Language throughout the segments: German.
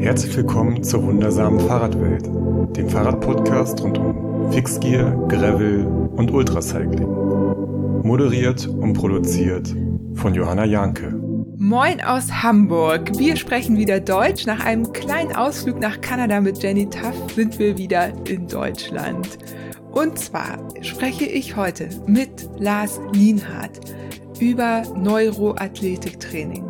Herzlich willkommen zur wundersamen Fahrradwelt, dem Fahrradpodcast rund um Fixgear, Gravel und Ultracycling. Moderiert und produziert von Johanna Janke. Moin aus Hamburg. Wir sprechen wieder Deutsch. Nach einem kleinen Ausflug nach Kanada mit Jenny Tuff sind wir wieder in Deutschland. Und zwar spreche ich heute mit Lars Lienhardt über Neuroathletiktraining.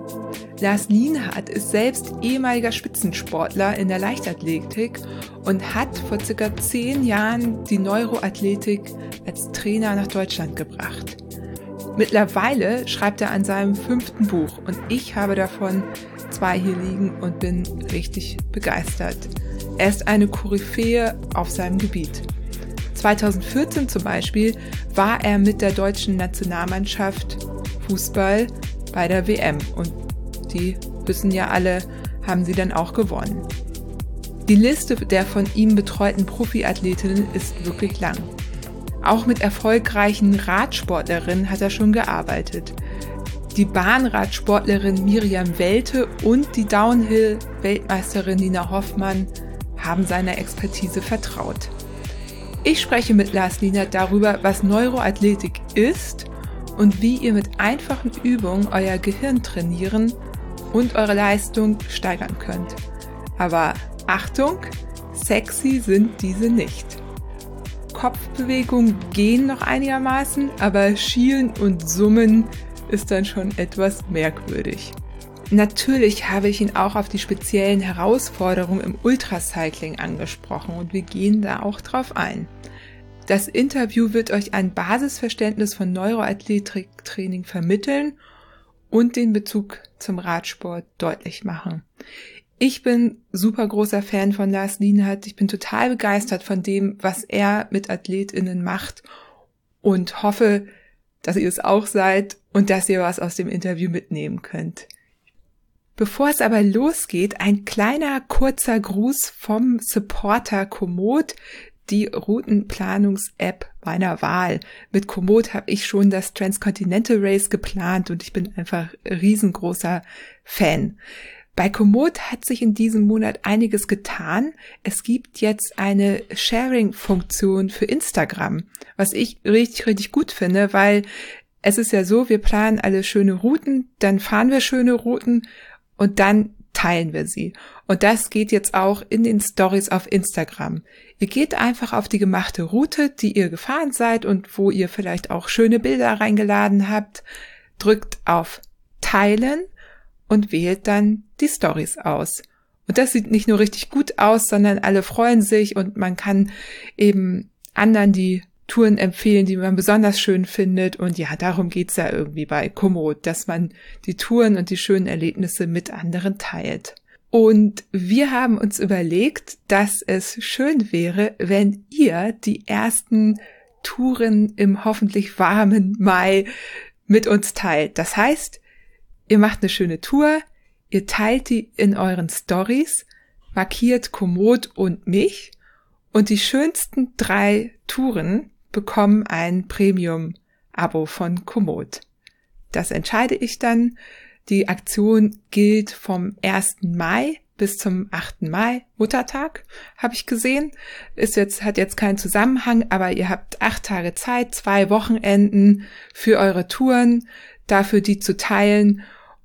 Lars Lienhardt ist selbst ehemaliger Spitzensportler in der Leichtathletik und hat vor circa zehn Jahren die Neuroathletik als Trainer nach Deutschland gebracht. Mittlerweile schreibt er an seinem fünften Buch und ich habe davon zwei hier liegen und bin richtig begeistert. Er ist eine Koryphäe auf seinem Gebiet. 2014 zum Beispiel war er mit der deutschen Nationalmannschaft Fußball bei der WM und die wissen ja alle, haben sie dann auch gewonnen. Die Liste der von ihm betreuten Profiathletinnen ist wirklich lang. Auch mit erfolgreichen Radsportlerinnen hat er schon gearbeitet. Die Bahnradsportlerin Miriam Welte und die Downhill-Weltmeisterin Nina Hoffmann haben seiner Expertise vertraut. Ich spreche mit Lars Lienert darüber, was Neuroathletik ist und wie ihr mit einfachen Übungen euer Gehirn trainieren und eure Leistung steigern könnt. Aber Achtung, sexy sind diese nicht. Kopfbewegungen gehen noch einigermaßen, aber Schielen und Summen ist dann schon etwas merkwürdig. Natürlich habe ich ihn auch auf die speziellen Herausforderungen im Ultracycling angesprochen und wir gehen da auch drauf ein. Das Interview wird euch ein Basisverständnis von Neuroathletiktraining vermitteln und den Bezug zum Radsport deutlich machen. Ich bin super großer Fan von Lars Lienhardt. Ich bin total begeistert von dem, was er mit AthletInnen macht und hoffe, dass ihr es auch seid und dass ihr was aus dem Interview mitnehmen könnt. Bevor es aber losgeht, ein kleiner kurzer Gruß vom Supporter Komoot, die Routenplanungs-App meiner Wahl. Mit Komoot habe ich schon das Transcontinental Race geplant und ich bin einfach riesengroßer Fan. Bei Komoot hat sich in diesem Monat einiges getan. Es gibt jetzt eine Sharing-Funktion für Instagram, was ich richtig, richtig gut finde, weil es ist ja so, wir planen alle schöne Routen, dann fahren wir schöne Routen und dann teilen wir sie. Und das geht jetzt auch in den Stories auf Instagram. Ihr geht einfach auf die gemachte Route, die ihr gefahren seid und wo ihr vielleicht auch schöne Bilder reingeladen habt, drückt auf Teilen und wählt dann die Stories aus. Und das sieht nicht nur richtig gut aus, sondern alle freuen sich und man kann eben anderen die Touren empfehlen, die man besonders schön findet. Und ja, darum geht's ja irgendwie bei Komoot, dass man die Touren und die schönen Erlebnisse mit anderen teilt. Und wir haben uns überlegt, dass es schön wäre, wenn ihr die ersten Touren im hoffentlich warmen Mai mit uns teilt. Das heißt, Ihr macht eine schöne Tour, ihr teilt die in euren Stories, markiert Komoot und mich und die schönsten drei Touren bekommen ein Premium-Abo von Komoot. Das entscheide ich dann. Die Aktion gilt vom 1. Mai bis zum 8. Mai, Muttertag, habe ich gesehen. Ist jetzt, hat jetzt keinen Zusammenhang, aber ihr habt acht Tage Zeit, zwei Wochenenden für eure Touren, dafür die zu teilen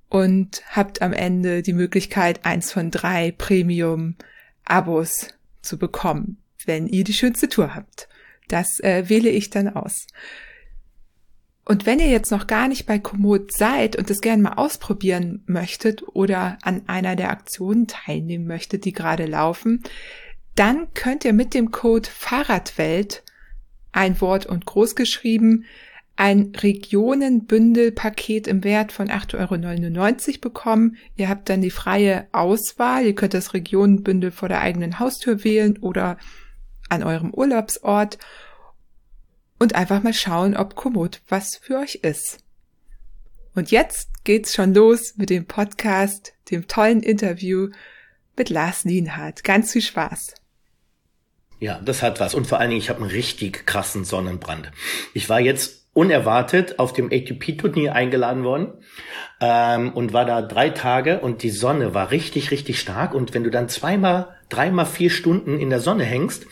und habt am Ende die Möglichkeit, eins von drei Premium-Abos zu bekommen, wenn ihr die schönste Tour habt. Das äh, wähle ich dann aus. Und wenn ihr jetzt noch gar nicht bei Komoot seid und es gerne mal ausprobieren möchtet oder an einer der Aktionen teilnehmen möchtet, die gerade laufen, dann könnt ihr mit dem Code Fahrradwelt ein Wort und groß geschrieben ein Regionenbündelpaket im Wert von 8,99 Euro bekommen. Ihr habt dann die freie Auswahl. Ihr könnt das Regionenbündel vor der eigenen Haustür wählen oder an eurem Urlaubsort und einfach mal schauen, ob Komoot was für euch ist. Und jetzt geht's schon los mit dem Podcast, dem tollen Interview mit Lars Lienhardt. Ganz viel Spaß. Ja, das hat was. Und vor allen Dingen, ich habe einen richtig krassen Sonnenbrand. Ich war jetzt unerwartet auf dem ATP-Turnier eingeladen worden ähm, und war da drei Tage und die Sonne war richtig, richtig stark. Und wenn du dann zweimal, dreimal vier Stunden in der Sonne hängst,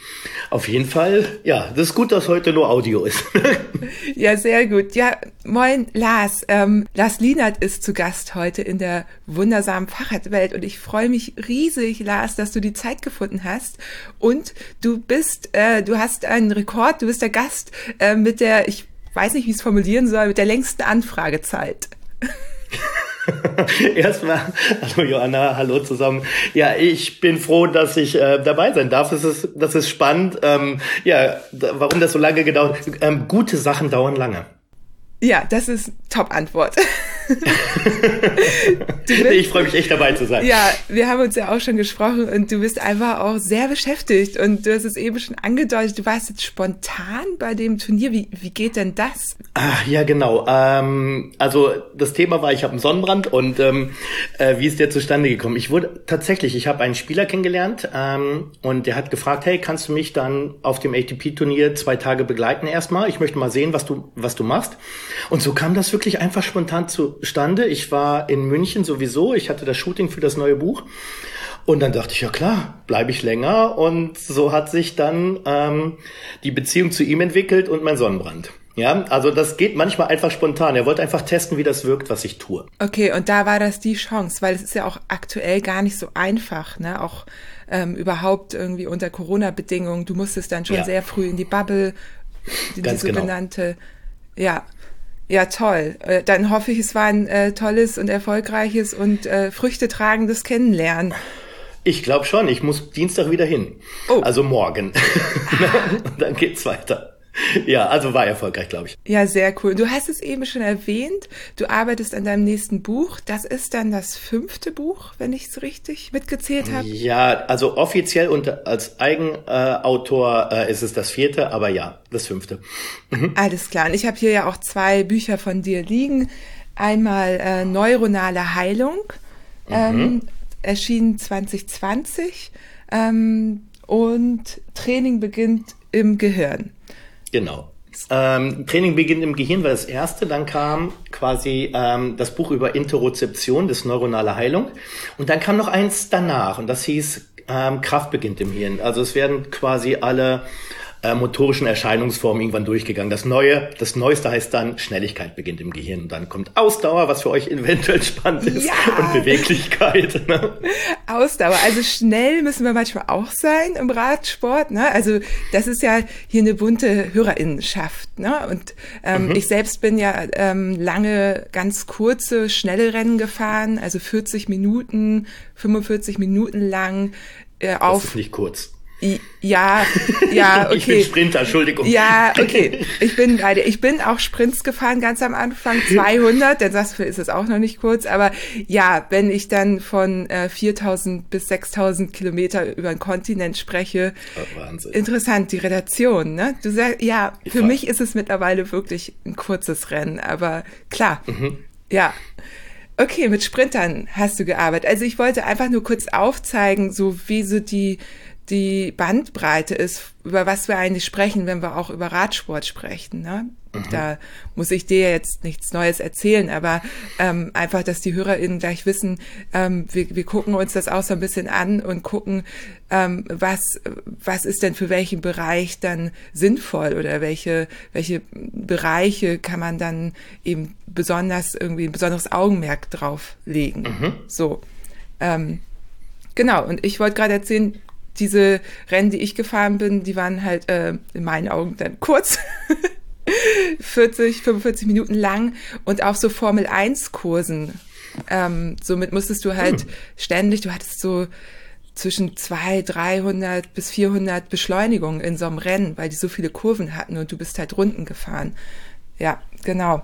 auf jeden Fall, ja, das ist gut, dass heute nur Audio ist. ja, sehr gut. Ja, moin, Lars. Ähm, Lars Lienert ist zu Gast heute in der wundersamen Fahrradwelt und ich freue mich riesig, Lars, dass du die Zeit gefunden hast. Und du bist, äh, du hast einen Rekord, du bist der Gast äh, mit der, ich weiß nicht, wie ich es formulieren soll, mit der längsten Anfragezeit. Erstmal, hallo Joanna, hallo zusammen. Ja, ich bin froh, dass ich äh, dabei sein darf. Das ist, das ist spannend. Ähm, ja, warum das so lange gedauert? Ähm, gute Sachen dauern lange. Ja, das ist Top-Antwort. ich freue mich echt dabei zu sein. Ja, wir haben uns ja auch schon gesprochen und du bist einfach auch sehr beschäftigt und du hast es eben schon angedeutet, du warst jetzt spontan bei dem Turnier. Wie, wie geht denn das? Ach, ja, genau. Ähm, also das Thema war, ich habe einen Sonnenbrand und ähm, äh, wie ist der zustande gekommen? Ich wurde tatsächlich, ich habe einen Spieler kennengelernt ähm, und der hat gefragt, hey, kannst du mich dann auf dem ATP-Turnier zwei Tage begleiten erstmal? Ich möchte mal sehen, was du, was du machst. Und so kam das wirklich einfach spontan zustande. Ich war in München sowieso, ich hatte das Shooting für das neue Buch. Und dann dachte ich, ja klar, bleibe ich länger. Und so hat sich dann ähm, die Beziehung zu ihm entwickelt und mein Sonnenbrand. Ja, also das geht manchmal einfach spontan. Er wollte einfach testen, wie das wirkt, was ich tue. Okay, und da war das die Chance, weil es ist ja auch aktuell gar nicht so einfach, ne? Auch ähm, überhaupt irgendwie unter Corona-Bedingungen. Du musstest dann schon ja. sehr früh in die Bubble, die, die sogenannte, genau. ja. Ja, toll. Äh, dann hoffe ich, es war ein äh, tolles und erfolgreiches und äh, früchtetragendes Kennenlernen. Ich glaube schon. Ich muss Dienstag wieder hin. Oh. Also morgen. Und dann geht's weiter. Ja, also war erfolgreich, glaube ich. Ja, sehr cool. Du hast es eben schon erwähnt. Du arbeitest an deinem nächsten Buch. Das ist dann das fünfte Buch, wenn ich es richtig mitgezählt habe. Ja, also offiziell und als Eigenautor äh, ist es das vierte, aber ja, das fünfte. Mhm. Alles klar. Und ich habe hier ja auch zwei Bücher von dir liegen. Einmal äh, Neuronale Heilung, ähm, mhm. erschienen 2020. Ähm, und Training beginnt im Gehirn. Genau. Ähm, Training beginnt im Gehirn war das erste, dann kam quasi ähm, das Buch über Interozeption, das neuronale Heilung. Und dann kam noch eins danach und das hieß ähm, Kraft beginnt im Hirn. Also es werden quasi alle äh, motorischen Erscheinungsformen irgendwann durchgegangen. Das Neue, das Neueste heißt dann, Schnelligkeit beginnt im Gehirn. Und dann kommt Ausdauer, was für euch eventuell spannend ist, ja. und Beweglichkeit. Ne? Ausdauer. Also schnell müssen wir manchmal auch sein im Radsport. Ne? Also das ist ja hier eine bunte Hörerinnenschaft. Ne? Und ähm, mhm. ich selbst bin ja ähm, lange ganz kurze, schnelle Rennen gefahren, also 40 Minuten, 45 Minuten lang. Äh, auf, das ist nicht kurz. Ja, ja, okay. Ich bin Sprinter, Entschuldigung. Ja, okay. Ich bin beide. Ich bin auch Sprints gefahren ganz am Anfang, 200, denn das ist es auch noch nicht kurz. Aber ja, wenn ich dann von äh, 4000 bis 6000 Kilometer über den Kontinent spreche, oh, Wahnsinn. interessant, die Relation, ne? Du sagst, ja, für Fall. mich ist es mittlerweile wirklich ein kurzes Rennen, aber klar, mhm. ja. Okay, mit Sprintern hast du gearbeitet. Also ich wollte einfach nur kurz aufzeigen, so wie so die die Bandbreite ist, über was wir eigentlich sprechen, wenn wir auch über Radsport sprechen. Ne? Mhm. Da muss ich dir jetzt nichts Neues erzählen, aber ähm, einfach, dass die HörerInnen gleich wissen, ähm, wir, wir gucken uns das auch so ein bisschen an und gucken, ähm, was, was ist denn für welchen Bereich dann sinnvoll oder welche, welche Bereiche kann man dann eben besonders irgendwie ein besonderes Augenmerk drauf legen. Mhm. So. Ähm, Genau, und ich wollte gerade erzählen, diese Rennen, die ich gefahren bin, die waren halt äh, in meinen Augen dann kurz. 40, 45 Minuten lang und auch so Formel 1 Kursen. Ähm, somit musstest du halt hm. ständig, du hattest so zwischen 200, 300 bis 400 Beschleunigungen in so einem Rennen, weil die so viele Kurven hatten und du bist halt Runden gefahren. Ja, genau.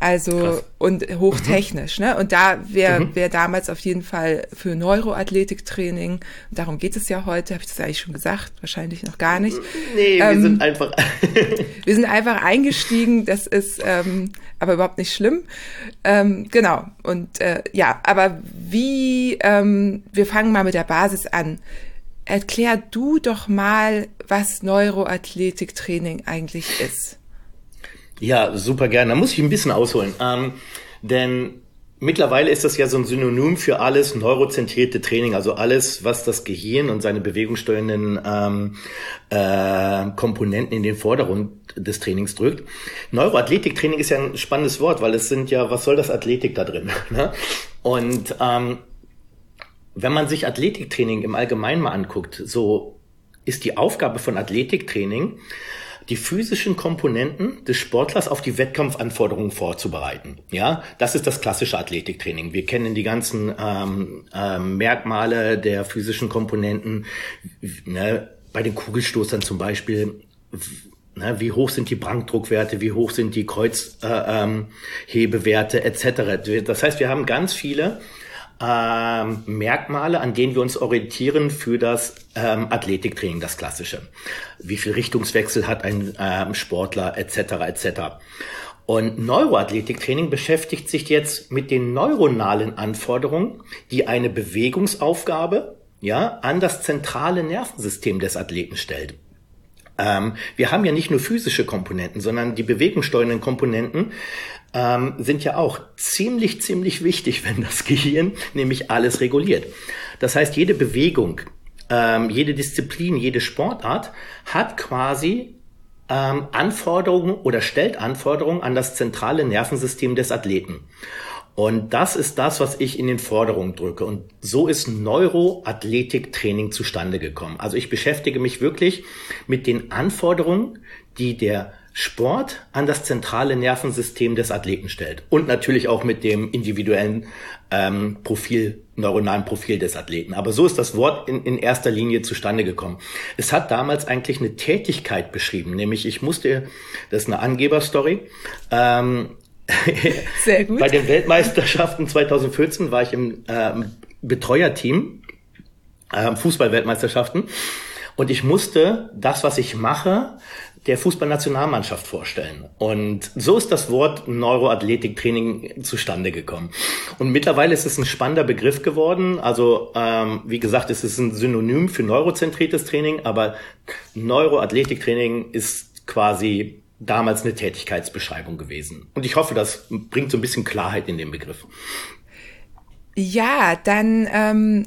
Also Krass. und hochtechnisch, mhm. ne? Und da wäre mhm. wär damals auf jeden Fall für Neuroathletiktraining, darum geht es ja heute, habe ich das eigentlich schon gesagt, wahrscheinlich noch gar nicht. Nee, ähm, wir sind einfach. wir sind einfach eingestiegen, das ist ähm, aber überhaupt nicht schlimm. Ähm, genau. Und äh, ja, aber wie, ähm, wir fangen mal mit der Basis an. Erklär du doch mal, was Neuroathletiktraining eigentlich ist. Ja, super gerne. Da muss ich ein bisschen ausholen. Ähm, denn Mittlerweile ist das ja so ein Synonym für alles neurozentrierte Training, also alles, was das Gehirn und seine bewegungssteuernden ähm, äh, Komponenten in den Vordergrund des Trainings drückt. Neuroathletiktraining ist ja ein spannendes Wort, weil es sind ja, was soll das Athletik da drin? Ne? Und ähm, wenn man sich Athletiktraining im Allgemeinen mal anguckt, so ist die Aufgabe von Athletiktraining, die physischen Komponenten des Sportlers auf die Wettkampfanforderungen vorzubereiten. Ja, das ist das klassische Athletiktraining. Wir kennen die ganzen ähm, ähm, Merkmale der physischen Komponenten. Ne, bei den Kugelstoßern zum Beispiel. Ne, wie hoch sind die Brankdruckwerte, wie hoch sind die Kreuzhebewerte äh, ähm, etc. Das heißt, wir haben ganz viele ähm, Merkmale, an denen wir uns orientieren für das ähm, Athletiktraining, das klassische. Wie viel Richtungswechsel hat ein ähm, Sportler etc. etc. Und Neuroathletiktraining beschäftigt sich jetzt mit den neuronalen Anforderungen, die eine Bewegungsaufgabe ja, an das zentrale Nervensystem des Athleten stellt. Ähm, wir haben ja nicht nur physische Komponenten, sondern die bewegungssteuernden Komponenten ähm, sind ja auch ziemlich, ziemlich wichtig, wenn das Gehirn nämlich alles reguliert. Das heißt, jede Bewegung, ähm, jede Disziplin, jede Sportart hat quasi ähm, Anforderungen oder stellt Anforderungen an das zentrale Nervensystem des Athleten. Und das ist das, was ich in den Forderungen drücke. Und so ist Neuroathletiktraining zustande gekommen. Also ich beschäftige mich wirklich mit den Anforderungen, die der Sport an das zentrale Nervensystem des Athleten stellt. Und natürlich auch mit dem individuellen ähm, Profil, neuronalen Profil des Athleten. Aber so ist das Wort in, in erster Linie zustande gekommen. Es hat damals eigentlich eine Tätigkeit beschrieben, nämlich ich musste, das ist eine Angeberstory, ähm, Sehr gut. Bei den Weltmeisterschaften 2014 war ich im ähm, Betreuerteam, äh, Fußballweltmeisterschaften. Und ich musste das, was ich mache, der Fußballnationalmannschaft vorstellen. Und so ist das Wort Neuroathletiktraining zustande gekommen. Und mittlerweile ist es ein spannender Begriff geworden. Also ähm, wie gesagt, es ist ein Synonym für neurozentriertes Training, aber Neuroathletiktraining ist quasi damals eine Tätigkeitsbeschreibung gewesen. Und ich hoffe, das bringt so ein bisschen Klarheit in den Begriff. Ja, dann ähm,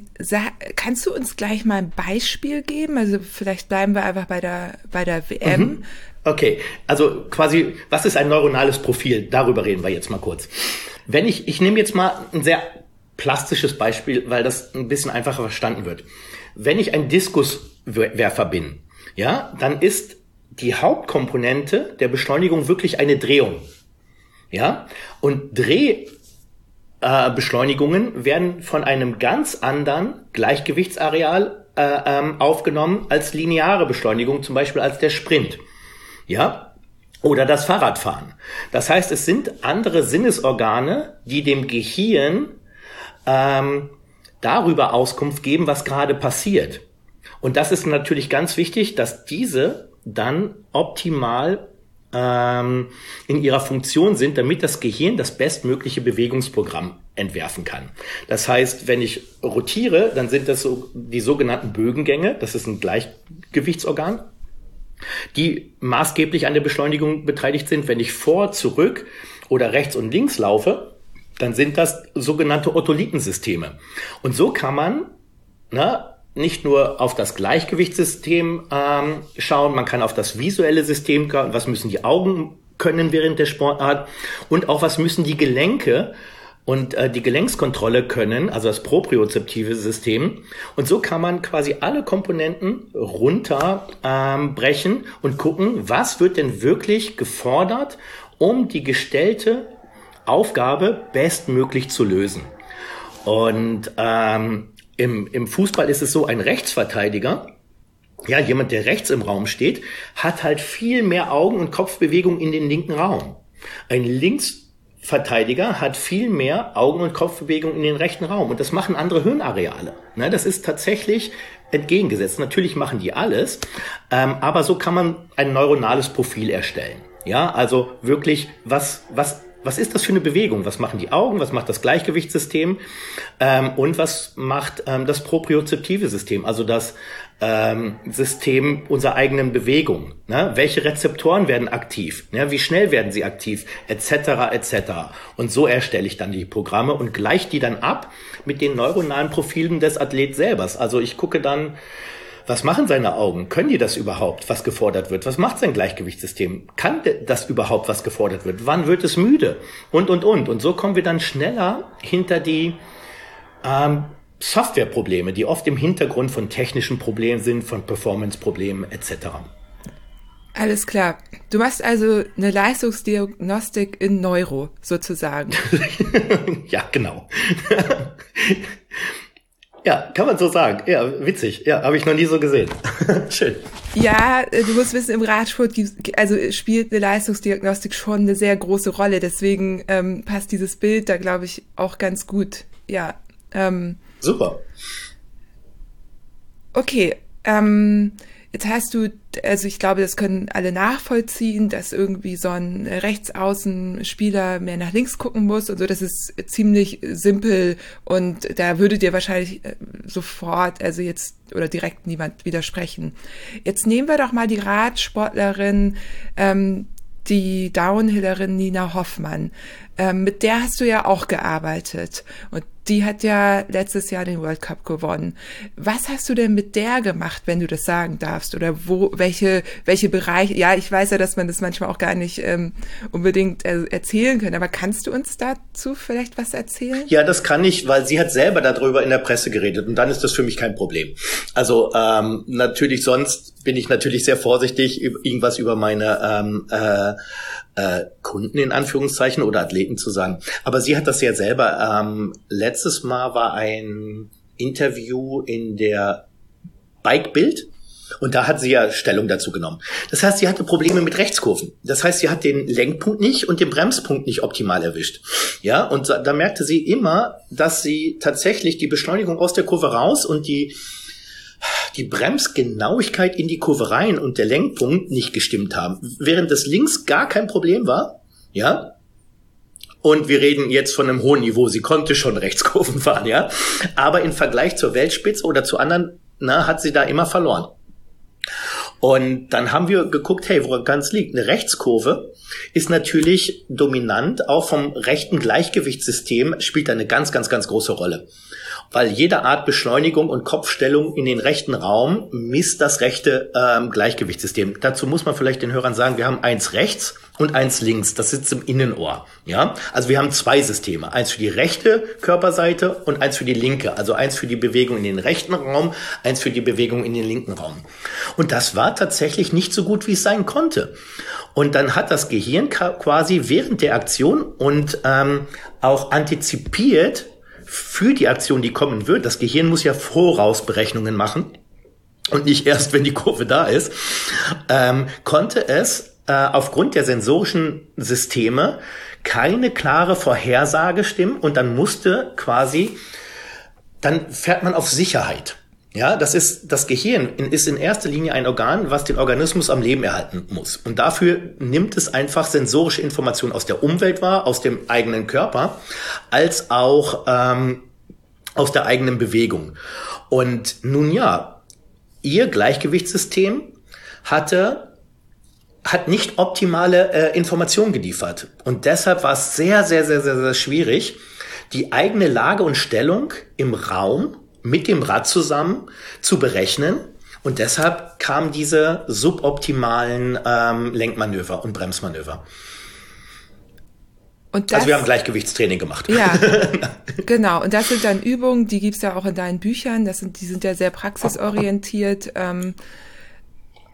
kannst du uns gleich mal ein Beispiel geben? Also vielleicht bleiben wir einfach bei der bei der WM. Mhm. Okay, also quasi, was ist ein neuronales Profil? Darüber reden wir jetzt mal kurz. Wenn ich, ich nehme jetzt mal ein sehr plastisches Beispiel, weil das ein bisschen einfacher verstanden wird. Wenn ich ein Diskuswerfer bin, ja, dann ist die Hauptkomponente der Beschleunigung wirklich eine Drehung. Ja, und Drehbeschleunigungen äh, werden von einem ganz anderen Gleichgewichtsareal äh, ähm, aufgenommen als lineare Beschleunigung, zum Beispiel als der Sprint. Ja, oder das Fahrradfahren. Das heißt, es sind andere Sinnesorgane, die dem Gehirn ähm, darüber Auskunft geben, was gerade passiert. Und das ist natürlich ganz wichtig, dass diese dann optimal ähm, in ihrer Funktion sind, damit das Gehirn das bestmögliche Bewegungsprogramm entwerfen kann. Das heißt, wenn ich rotiere, dann sind das so die sogenannten Bögengänge, das ist ein Gleichgewichtsorgan, die maßgeblich an der Beschleunigung beteiligt sind. Wenn ich vor, zurück oder rechts und links laufe, dann sind das sogenannte Otolithensysteme. Und so kann man na, nicht nur auf das Gleichgewichtssystem ähm, schauen, man kann auf das visuelle System, was müssen die Augen können während der Sportart und auch was müssen die Gelenke und äh, die Gelenkskontrolle können, also das propriozeptive System. Und so kann man quasi alle Komponenten runterbrechen ähm, und gucken, was wird denn wirklich gefordert, um die gestellte Aufgabe bestmöglich zu lösen. Und ähm, im, im Fußball ist es so, ein Rechtsverteidiger, ja, jemand, der rechts im Raum steht, hat halt viel mehr Augen- und Kopfbewegung in den linken Raum. Ein Linksverteidiger hat viel mehr Augen- und Kopfbewegung in den rechten Raum. Und das machen andere Hirnareale. Ne, das ist tatsächlich entgegengesetzt. Natürlich machen die alles, ähm, aber so kann man ein neuronales Profil erstellen. Ja, also wirklich, was, was was ist das für eine Bewegung? Was machen die Augen? Was macht das Gleichgewichtssystem? Ähm, und was macht ähm, das propriozeptive System? Also das ähm, System unserer eigenen Bewegung. Ne? Welche Rezeptoren werden aktiv? Ne? Wie schnell werden sie aktiv? Etc. etc. Und so erstelle ich dann die Programme und gleiche die dann ab mit den neuronalen Profilen des Athlet selbers. Also ich gucke dann, was machen seine Augen? Können die das überhaupt, was gefordert wird? Was macht sein Gleichgewichtssystem? Kann das überhaupt, was gefordert wird? Wann wird es müde? Und, und, und. Und so kommen wir dann schneller hinter die ähm, Softwareprobleme, die oft im Hintergrund von technischen Problemen sind, von Performance-Problemen etc. Alles klar. Du machst also eine Leistungsdiagnostik in Neuro sozusagen. ja, genau. Ja, kann man so sagen. Ja, witzig. Ja, habe ich noch nie so gesehen. Schön. Ja, äh, du musst wissen, im Radsport also spielt eine Leistungsdiagnostik schon eine sehr große Rolle. Deswegen ähm, passt dieses Bild da, glaube ich, auch ganz gut. Ja. Ähm, Super. Okay. Ähm, Jetzt hast du, also ich glaube, das können alle nachvollziehen, dass irgendwie so ein Rechtsaußenspieler mehr nach links gucken muss und so. Das ist ziemlich simpel und da würde dir wahrscheinlich äh, sofort, also jetzt oder direkt niemand widersprechen. Jetzt nehmen wir doch mal die Radsportlerin, ähm, die Downhillerin Nina Hoffmann. Ähm, mit der hast du ja auch gearbeitet und die hat ja letztes Jahr den World Cup gewonnen. Was hast du denn mit der gemacht, wenn du das sagen darfst? Oder wo, welche, welche Bereiche? Ja, ich weiß ja, dass man das manchmal auch gar nicht ähm, unbedingt äh, erzählen kann, aber kannst du uns dazu vielleicht was erzählen? Ja, das kann ich, weil sie hat selber darüber in der Presse geredet und dann ist das für mich kein Problem. Also ähm, natürlich sonst bin ich natürlich sehr vorsichtig, irgendwas über meine ähm, äh, äh, Kunden in Anführungszeichen oder Athleten zu sagen. Aber sie hat das ja selber. Ähm, letztes Mal war ein Interview in der Bike Bild. Und da hat sie ja Stellung dazu genommen. Das heißt, sie hatte Probleme mit Rechtskurven. Das heißt, sie hat den Lenkpunkt nicht und den Bremspunkt nicht optimal erwischt. Ja, und da, da merkte sie immer, dass sie tatsächlich die Beschleunigung aus der Kurve raus und die die Bremsgenauigkeit in die Kurve rein und der Lenkpunkt nicht gestimmt haben. Während das links gar kein Problem war, ja, und wir reden jetzt von einem hohen Niveau. Sie konnte schon Rechtskurven fahren, ja. Aber im Vergleich zur Weltspitze oder zu anderen, na, hat sie da immer verloren. Und dann haben wir geguckt, hey, woran ganz liegt? Eine Rechtskurve ist natürlich dominant, auch vom rechten Gleichgewichtssystem spielt eine ganz, ganz, ganz große Rolle weil jede Art Beschleunigung und Kopfstellung in den rechten Raum misst das rechte ähm, Gleichgewichtssystem. Dazu muss man vielleicht den Hörern sagen, wir haben eins rechts und eins links. Das sitzt im Innenohr. Ja, also wir haben zwei Systeme. Eins für die rechte Körperseite und eins für die linke. Also eins für die Bewegung in den rechten Raum, eins für die Bewegung in den linken Raum. Und das war tatsächlich nicht so gut, wie es sein konnte. Und dann hat das Gehirn quasi während der Aktion und ähm, auch antizipiert, für die Aktion, die kommen wird, das Gehirn muss ja Vorausberechnungen machen und nicht erst, wenn die Kurve da ist, ähm, konnte es äh, aufgrund der sensorischen Systeme keine klare Vorhersage stimmen und dann musste quasi, dann fährt man auf Sicherheit. Ja, das ist, das Gehirn ist in erster Linie ein Organ, was den Organismus am Leben erhalten muss. Und dafür nimmt es einfach sensorische Informationen aus der Umwelt wahr, aus dem eigenen Körper, als auch ähm, aus der eigenen Bewegung. Und nun ja, ihr Gleichgewichtssystem hatte hat nicht optimale äh, Informationen geliefert. Und deshalb war es sehr, sehr, sehr, sehr, sehr schwierig, die eigene Lage und Stellung im Raum mit dem Rad zusammen zu berechnen. Und deshalb kamen diese suboptimalen ähm, Lenkmanöver und Bremsmanöver. Das, also wir haben Gleichgewichtstraining gemacht. Ja, genau. Und das sind dann Übungen, die gibt's ja auch in deinen Büchern. Das sind, die sind ja sehr praxisorientiert. Ähm,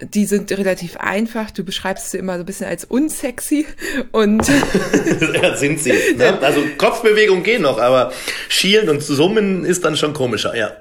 die sind relativ einfach. Du beschreibst sie immer so ein bisschen als unsexy und ja, sind sie. Ne? Also Kopfbewegung geht noch, aber Schielen und Summen ist dann schon komischer, ja.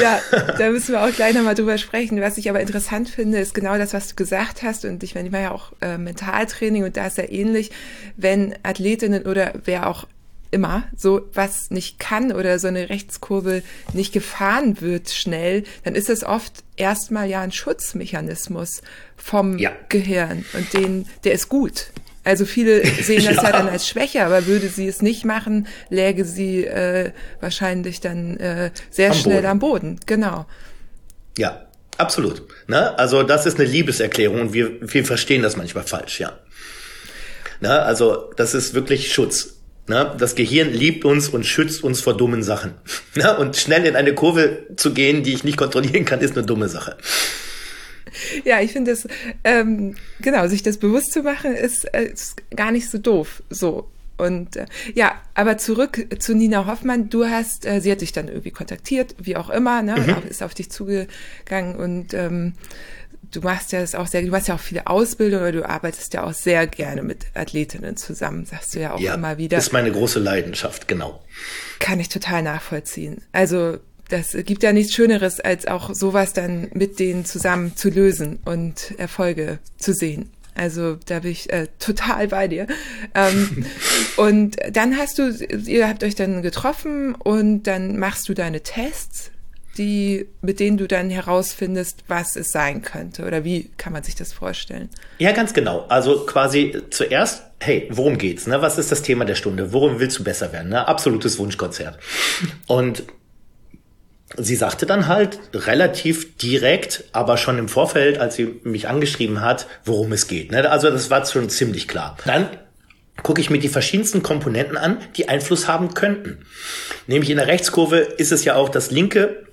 Ja, da müssen wir auch gleich nochmal drüber sprechen. Was ich aber interessant finde, ist genau das, was du gesagt hast. Und ich meine, ich mache ja auch äh, Mentaltraining und da ist ja ähnlich, wenn Athletinnen oder wer auch immer so was nicht kann oder so eine Rechtskurve nicht gefahren wird schnell, dann ist es oft erstmal ja ein Schutzmechanismus vom ja. Gehirn und den, der ist gut. Also viele sehen das ja. ja. dann als Schwäche, aber würde sie es nicht machen, läge sie äh, wahrscheinlich dann äh, sehr am schnell Boden. am Boden. Genau. Ja, absolut. Ne? Also das ist eine Liebeserklärung und wir, wir verstehen das manchmal falsch, ja. Ne? Also das ist wirklich Schutz. Ne? Das Gehirn liebt uns und schützt uns vor dummen Sachen. Ne? Und schnell in eine Kurve zu gehen, die ich nicht kontrollieren kann, ist eine dumme Sache. Ja, ich finde es, ähm, genau, sich das bewusst zu machen, ist, äh, ist gar nicht so doof. So. Und äh, ja, aber zurück zu Nina Hoffmann. Du hast, äh, sie hat dich dann irgendwie kontaktiert, wie auch immer, ne? Mhm. ist auf dich zugegangen und ähm, du machst ja das auch sehr, du machst ja auch viele Ausbildungen, du arbeitest ja auch sehr gerne mit Athletinnen zusammen, sagst du ja auch ja, immer wieder. Das ist meine große Leidenschaft, genau. Kann ich total nachvollziehen. Also das gibt ja nichts Schöneres, als auch sowas dann mit denen zusammen zu lösen und Erfolge zu sehen. Also da bin ich äh, total bei dir. Ähm, und dann hast du, ihr habt euch dann getroffen und dann machst du deine Tests, die, mit denen du dann herausfindest, was es sein könnte. Oder wie kann man sich das vorstellen? Ja, ganz genau. Also quasi zuerst, hey, worum geht's? Ne? Was ist das Thema der Stunde? Worum willst du besser werden? Ne? Absolutes Wunschkonzert. Und sie sagte dann halt relativ direkt, aber schon im Vorfeld, als sie mich angeschrieben hat, worum es geht. Ne? Also das war schon ziemlich klar. Dann gucke ich mir die verschiedensten Komponenten an, die Einfluss haben könnten. Nämlich in der Rechtskurve ist es ja auch das linke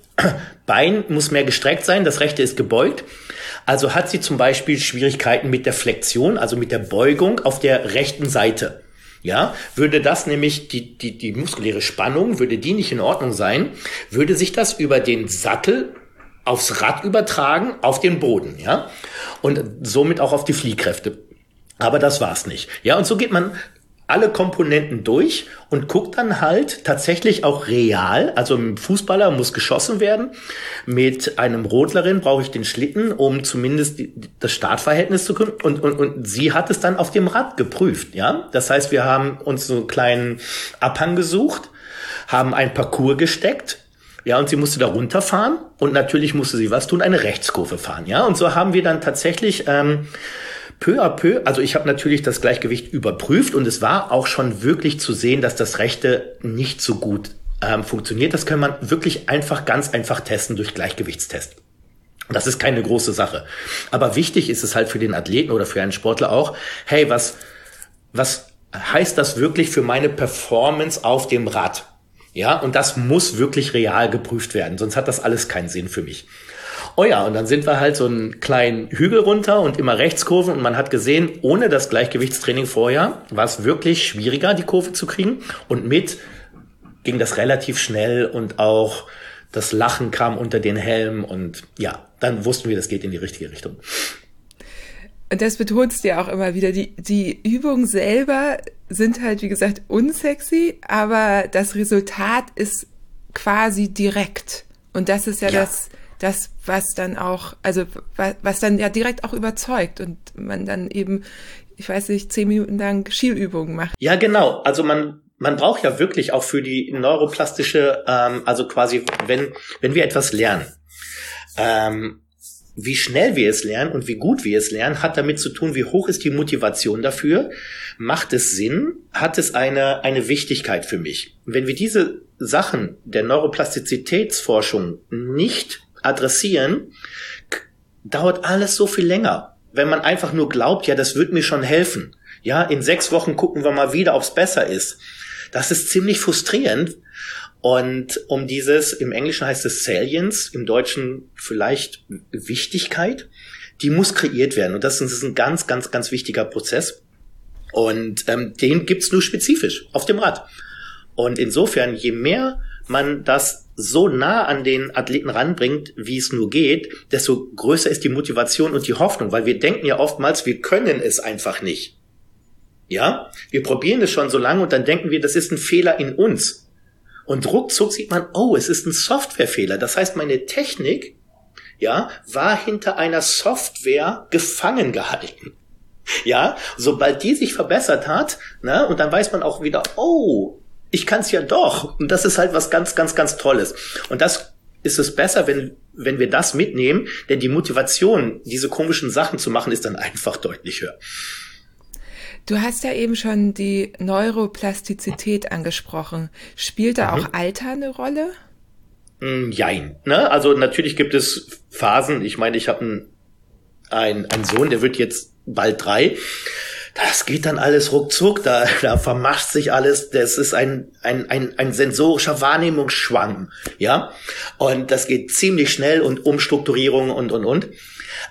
Bein muss mehr gestreckt sein, das rechte ist gebeugt. Also hat sie zum Beispiel Schwierigkeiten mit der Flexion, also mit der Beugung auf der rechten Seite. Ja, würde das nämlich die, die, die muskuläre Spannung, würde die nicht in Ordnung sein, würde sich das über den Sattel aufs Rad übertragen, auf den Boden, ja, und somit auch auf die Fliehkräfte. Aber das war's nicht. Ja, und so geht man alle Komponenten durch und guckt dann halt tatsächlich auch real, also ein Fußballer muss geschossen werden, mit einem Rodlerin brauche ich den Schlitten, um zumindest die, das Startverhältnis zu können und, und, und sie hat es dann auf dem Rad geprüft, ja. Das heißt, wir haben uns so einen kleinen Abhang gesucht, haben ein Parcours gesteckt, ja, und sie musste da runterfahren und natürlich musste sie was tun, eine Rechtskurve fahren, ja. Und so haben wir dann tatsächlich ähm, peu à peu, also ich habe natürlich das Gleichgewicht überprüft und es war auch schon wirklich zu sehen, dass das rechte nicht so gut ähm, funktioniert. Das kann man wirklich einfach, ganz einfach testen durch Gleichgewichtstest. Das ist keine große Sache. Aber wichtig ist es halt für den Athleten oder für einen Sportler auch, hey, was, was heißt das wirklich für meine Performance auf dem Rad? Ja, und das muss wirklich real geprüft werden, sonst hat das alles keinen Sinn für mich. Oh ja, und dann sind wir halt so einen kleinen Hügel runter und immer Rechtskurven und man hat gesehen, ohne das Gleichgewichtstraining vorher war es wirklich schwieriger, die Kurve zu kriegen und mit ging das relativ schnell und auch das Lachen kam unter den Helm und ja, dann wussten wir, das geht in die richtige Richtung. Und das betonst du ja auch immer wieder. Die, die Übungen selber sind halt, wie gesagt, unsexy, aber das Resultat ist quasi direkt. Und das ist ja, ja. das, das, was dann auch, also was, was dann ja direkt auch überzeugt und man dann eben, ich weiß nicht, zehn Minuten lang Schielübungen macht. Ja, genau. Also man man braucht ja wirklich auch für die neuroplastische, ähm, also quasi, wenn wenn wir etwas lernen, ähm, wie schnell wir es lernen und wie gut wir es lernen, hat damit zu tun, wie hoch ist die Motivation dafür, macht es Sinn, hat es eine, eine Wichtigkeit für mich. Wenn wir diese Sachen der Neuroplastizitätsforschung nicht adressieren, dauert alles so viel länger. Wenn man einfach nur glaubt, ja, das wird mir schon helfen. Ja, in sechs Wochen gucken wir mal wieder, ob es besser ist. Das ist ziemlich frustrierend. Und um dieses, im Englischen heißt es Salience, im Deutschen vielleicht Wichtigkeit, die muss kreiert werden. Und das ist ein ganz, ganz, ganz wichtiger Prozess. Und ähm, den gibt's nur spezifisch auf dem Rad. Und insofern, je mehr man das so nah an den Athleten ranbringt, wie es nur geht, desto größer ist die Motivation und die Hoffnung, weil wir denken ja oftmals, wir können es einfach nicht. Ja, wir probieren es schon so lange und dann denken wir, das ist ein Fehler in uns. Und ruckzuck sieht man, oh, es ist ein Softwarefehler. Das heißt, meine Technik, ja, war hinter einer Software gefangen gehalten. Ja, sobald die sich verbessert hat, ne, und dann weiß man auch wieder, oh, ich kann es ja doch. Und das ist halt was ganz, ganz, ganz Tolles. Und das ist es besser, wenn, wenn wir das mitnehmen, denn die Motivation, diese komischen Sachen zu machen, ist dann einfach deutlich höher. Du hast ja eben schon die Neuroplastizität angesprochen. Spielt da mhm. auch Alter eine Rolle? Mm, jein. Ne? Also natürlich gibt es Phasen. Ich meine, ich habe einen ein Sohn, der wird jetzt bald drei. Das geht dann alles ruckzuck, da, da vermacht sich alles. Das ist ein, ein, ein, ein sensorischer Wahrnehmungsschwang, ja. Und das geht ziemlich schnell und Umstrukturierung und, und, und.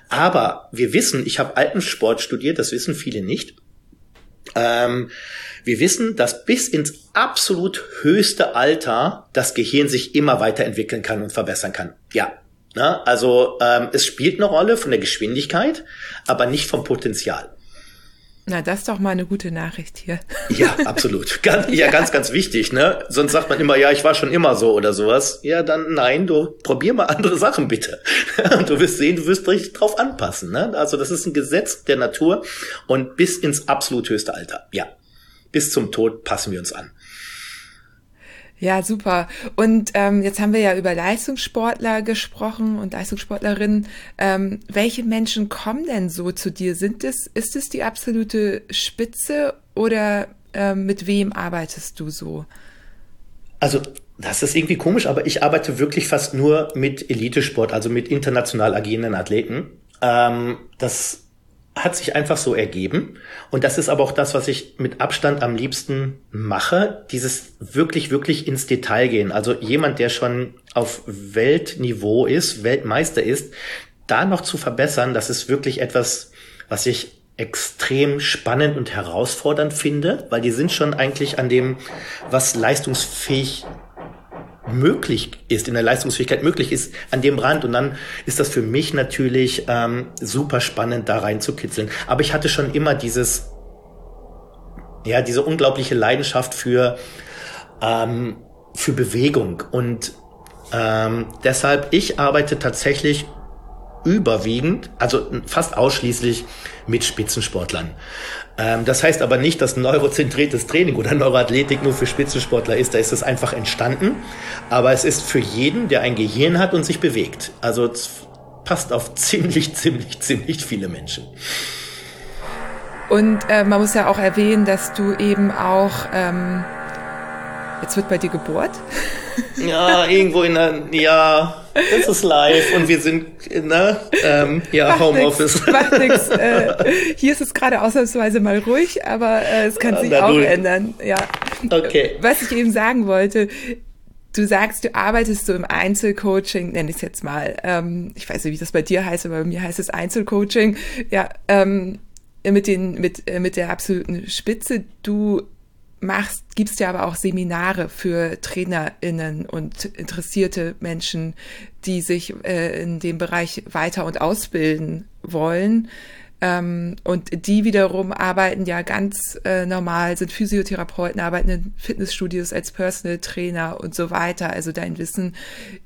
Aber wir wissen, ich habe Alpensport studiert, das wissen viele nicht. Ähm, wir wissen, dass bis ins absolut höchste Alter das Gehirn sich immer weiterentwickeln kann und verbessern kann. Ja. Na, also ähm, es spielt eine Rolle von der Geschwindigkeit, aber nicht vom Potenzial. Na, das ist doch mal eine gute Nachricht hier. Ja, absolut. Ganz, ja, ja, ganz, ganz wichtig, ne? Sonst sagt man immer, ja, ich war schon immer so oder sowas. Ja, dann nein, du probier mal andere Sachen bitte. Und du wirst sehen, du wirst dich drauf anpassen, ne? Also das ist ein Gesetz der Natur und bis ins absolut höchste Alter. Ja. Bis zum Tod passen wir uns an. Ja, super. Und ähm, jetzt haben wir ja über Leistungssportler gesprochen und Leistungssportlerinnen. Ähm, welche Menschen kommen denn so zu dir? Sind es, ist es die absolute Spitze oder ähm, mit wem arbeitest du so? Also das ist irgendwie komisch, aber ich arbeite wirklich fast nur mit Elitesport, also mit international agierenden Athleten. Ähm, das hat sich einfach so ergeben. Und das ist aber auch das, was ich mit Abstand am liebsten mache. Dieses wirklich, wirklich ins Detail gehen. Also jemand, der schon auf Weltniveau ist, Weltmeister ist, da noch zu verbessern, das ist wirklich etwas, was ich extrem spannend und herausfordernd finde, weil die sind schon eigentlich an dem, was leistungsfähig möglich ist, in der Leistungsfähigkeit möglich ist, an dem Rand. Und dann ist das für mich natürlich ähm, super spannend, da reinzukitzeln. Aber ich hatte schon immer dieses, ja, diese unglaubliche Leidenschaft für, ähm, für Bewegung. Und ähm, deshalb, ich arbeite tatsächlich überwiegend, also fast ausschließlich mit Spitzensportlern. Ähm, das heißt aber nicht, dass neurozentriertes Training oder Neuroathletik nur für Spitzensportler ist. Da ist es einfach entstanden. Aber es ist für jeden, der ein Gehirn hat und sich bewegt. Also es passt auf ziemlich, ziemlich, ziemlich viele Menschen. Und äh, man muss ja auch erwähnen, dass du eben auch, ähm, jetzt wird bei dir gebohrt. Ja, irgendwo in der, ja, es ist live und wir sind, ne, ähm, ja, Homeoffice. Macht nix. Äh, hier ist es gerade ausnahmsweise mal ruhig, aber äh, es kann sich Na, auch ändern. Ja. Okay. Was ich eben sagen wollte, Du sagst, du arbeitest so im Einzelcoaching, nenne ich es jetzt mal. Ähm, ich weiß nicht, wie das bei dir heißt, aber bei mir heißt es Einzelcoaching. Ja, ähm, mit den mit äh, mit der absoluten Spitze. Du machst, gibst ja aber auch Seminare für TrainerInnen und interessierte Menschen, die sich äh, in dem Bereich weiter und ausbilden wollen. Ähm, und die wiederum arbeiten ja ganz äh, normal, sind Physiotherapeuten, arbeiten in Fitnessstudios als Personal Trainer und so weiter. Also dein Wissen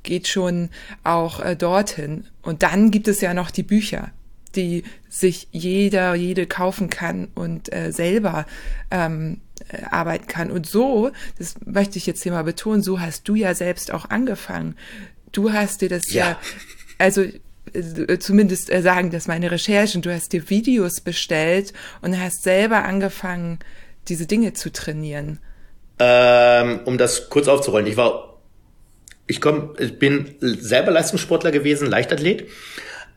geht schon auch äh, dorthin. Und dann gibt es ja noch die Bücher die sich jeder, jede kaufen kann und äh, selber ähm, äh, arbeiten kann. Und so, das möchte ich jetzt hier mal betonen, so hast du ja selbst auch angefangen. Du hast dir das ja, ja also äh, zumindest äh, sagen das meine Recherchen, du hast dir Videos bestellt und hast selber angefangen, diese Dinge zu trainieren. Ähm, um das kurz aufzurollen, ich war, ich komm, ich bin selber Leistungssportler gewesen, Leichtathlet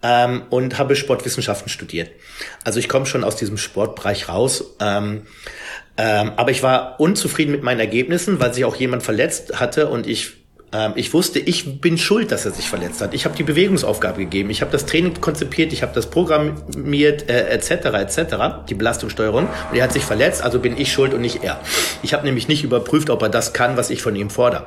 ähm, und habe Sportwissenschaften studiert. Also ich komme schon aus diesem Sportbereich raus. Ähm, ähm, aber ich war unzufrieden mit meinen Ergebnissen, weil sich auch jemand verletzt hatte und ich ähm, ich wusste, ich bin schuld, dass er sich verletzt hat. Ich habe die Bewegungsaufgabe gegeben, ich habe das Training konzipiert, ich habe das programmiert, äh, etc. etc. Die Belastungssteuerung. Und er hat sich verletzt, also bin ich schuld und nicht er. Ich habe nämlich nicht überprüft, ob er das kann, was ich von ihm fordere.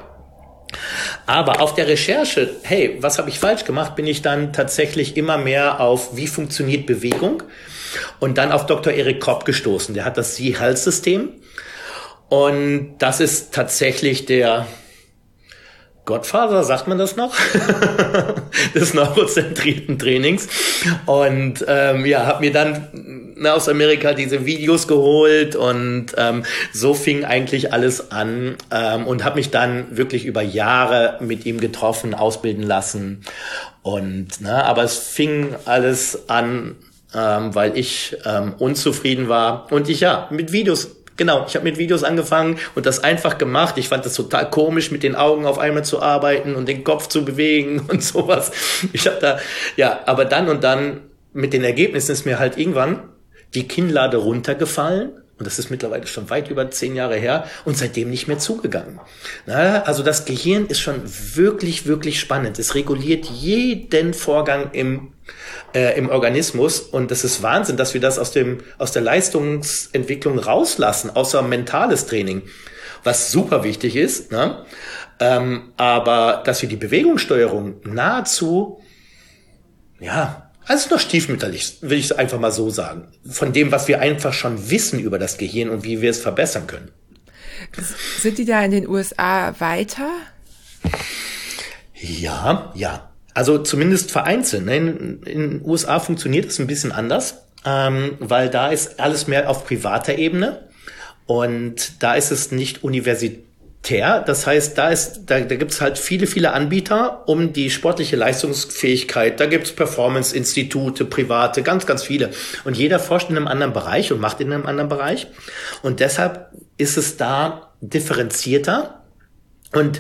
Aber auf der Recherche, hey, was habe ich falsch gemacht, bin ich dann tatsächlich immer mehr auf, wie funktioniert Bewegung und dann auf Dr. Erik Kopp gestoßen. Der hat das Sea-Health-System und das ist tatsächlich der Gottvater, sagt man das noch, des neurozentrierten Trainings. Und ähm, ja, habe mir dann aus Amerika diese Videos geholt und ähm, so fing eigentlich alles an ähm, und habe mich dann wirklich über Jahre mit ihm getroffen, ausbilden lassen. Und ne, aber es fing alles an ähm, weil ich ähm, unzufrieden war und ich ja mit Videos Genau, ich habe mit Videos angefangen und das einfach gemacht. Ich fand das total komisch, mit den Augen auf einmal zu arbeiten und den Kopf zu bewegen und sowas. Ich habe da, ja, aber dann und dann mit den Ergebnissen ist mir halt irgendwann die Kinnlade runtergefallen und das ist mittlerweile schon weit über zehn Jahre her und seitdem nicht mehr zugegangen. Na, also das Gehirn ist schon wirklich, wirklich spannend. Es reguliert jeden Vorgang im, äh, im Organismus und das ist Wahnsinn, dass wir das aus, dem, aus der Leistungsentwicklung rauslassen, außer mentales Training, was super wichtig ist. Ne? Ähm, aber dass wir die Bewegungssteuerung nahezu ja, also noch stiefmütterlich, will ich einfach mal so sagen. Von dem, was wir einfach schon wissen über das Gehirn und wie wir es verbessern können. Sind die da in den USA weiter? Ja, ja. Also zumindest vereinzelt. Ne? In, den USA funktioniert es ein bisschen anders, ähm, weil da ist alles mehr auf privater Ebene. Und da ist es nicht universitär das heißt, da ist, da, da gibt es halt viele, viele Anbieter um die sportliche Leistungsfähigkeit. Da gibt es Performance-Institute, private, ganz, ganz viele. Und jeder forscht in einem anderen Bereich und macht in einem anderen Bereich. Und deshalb ist es da differenzierter. Und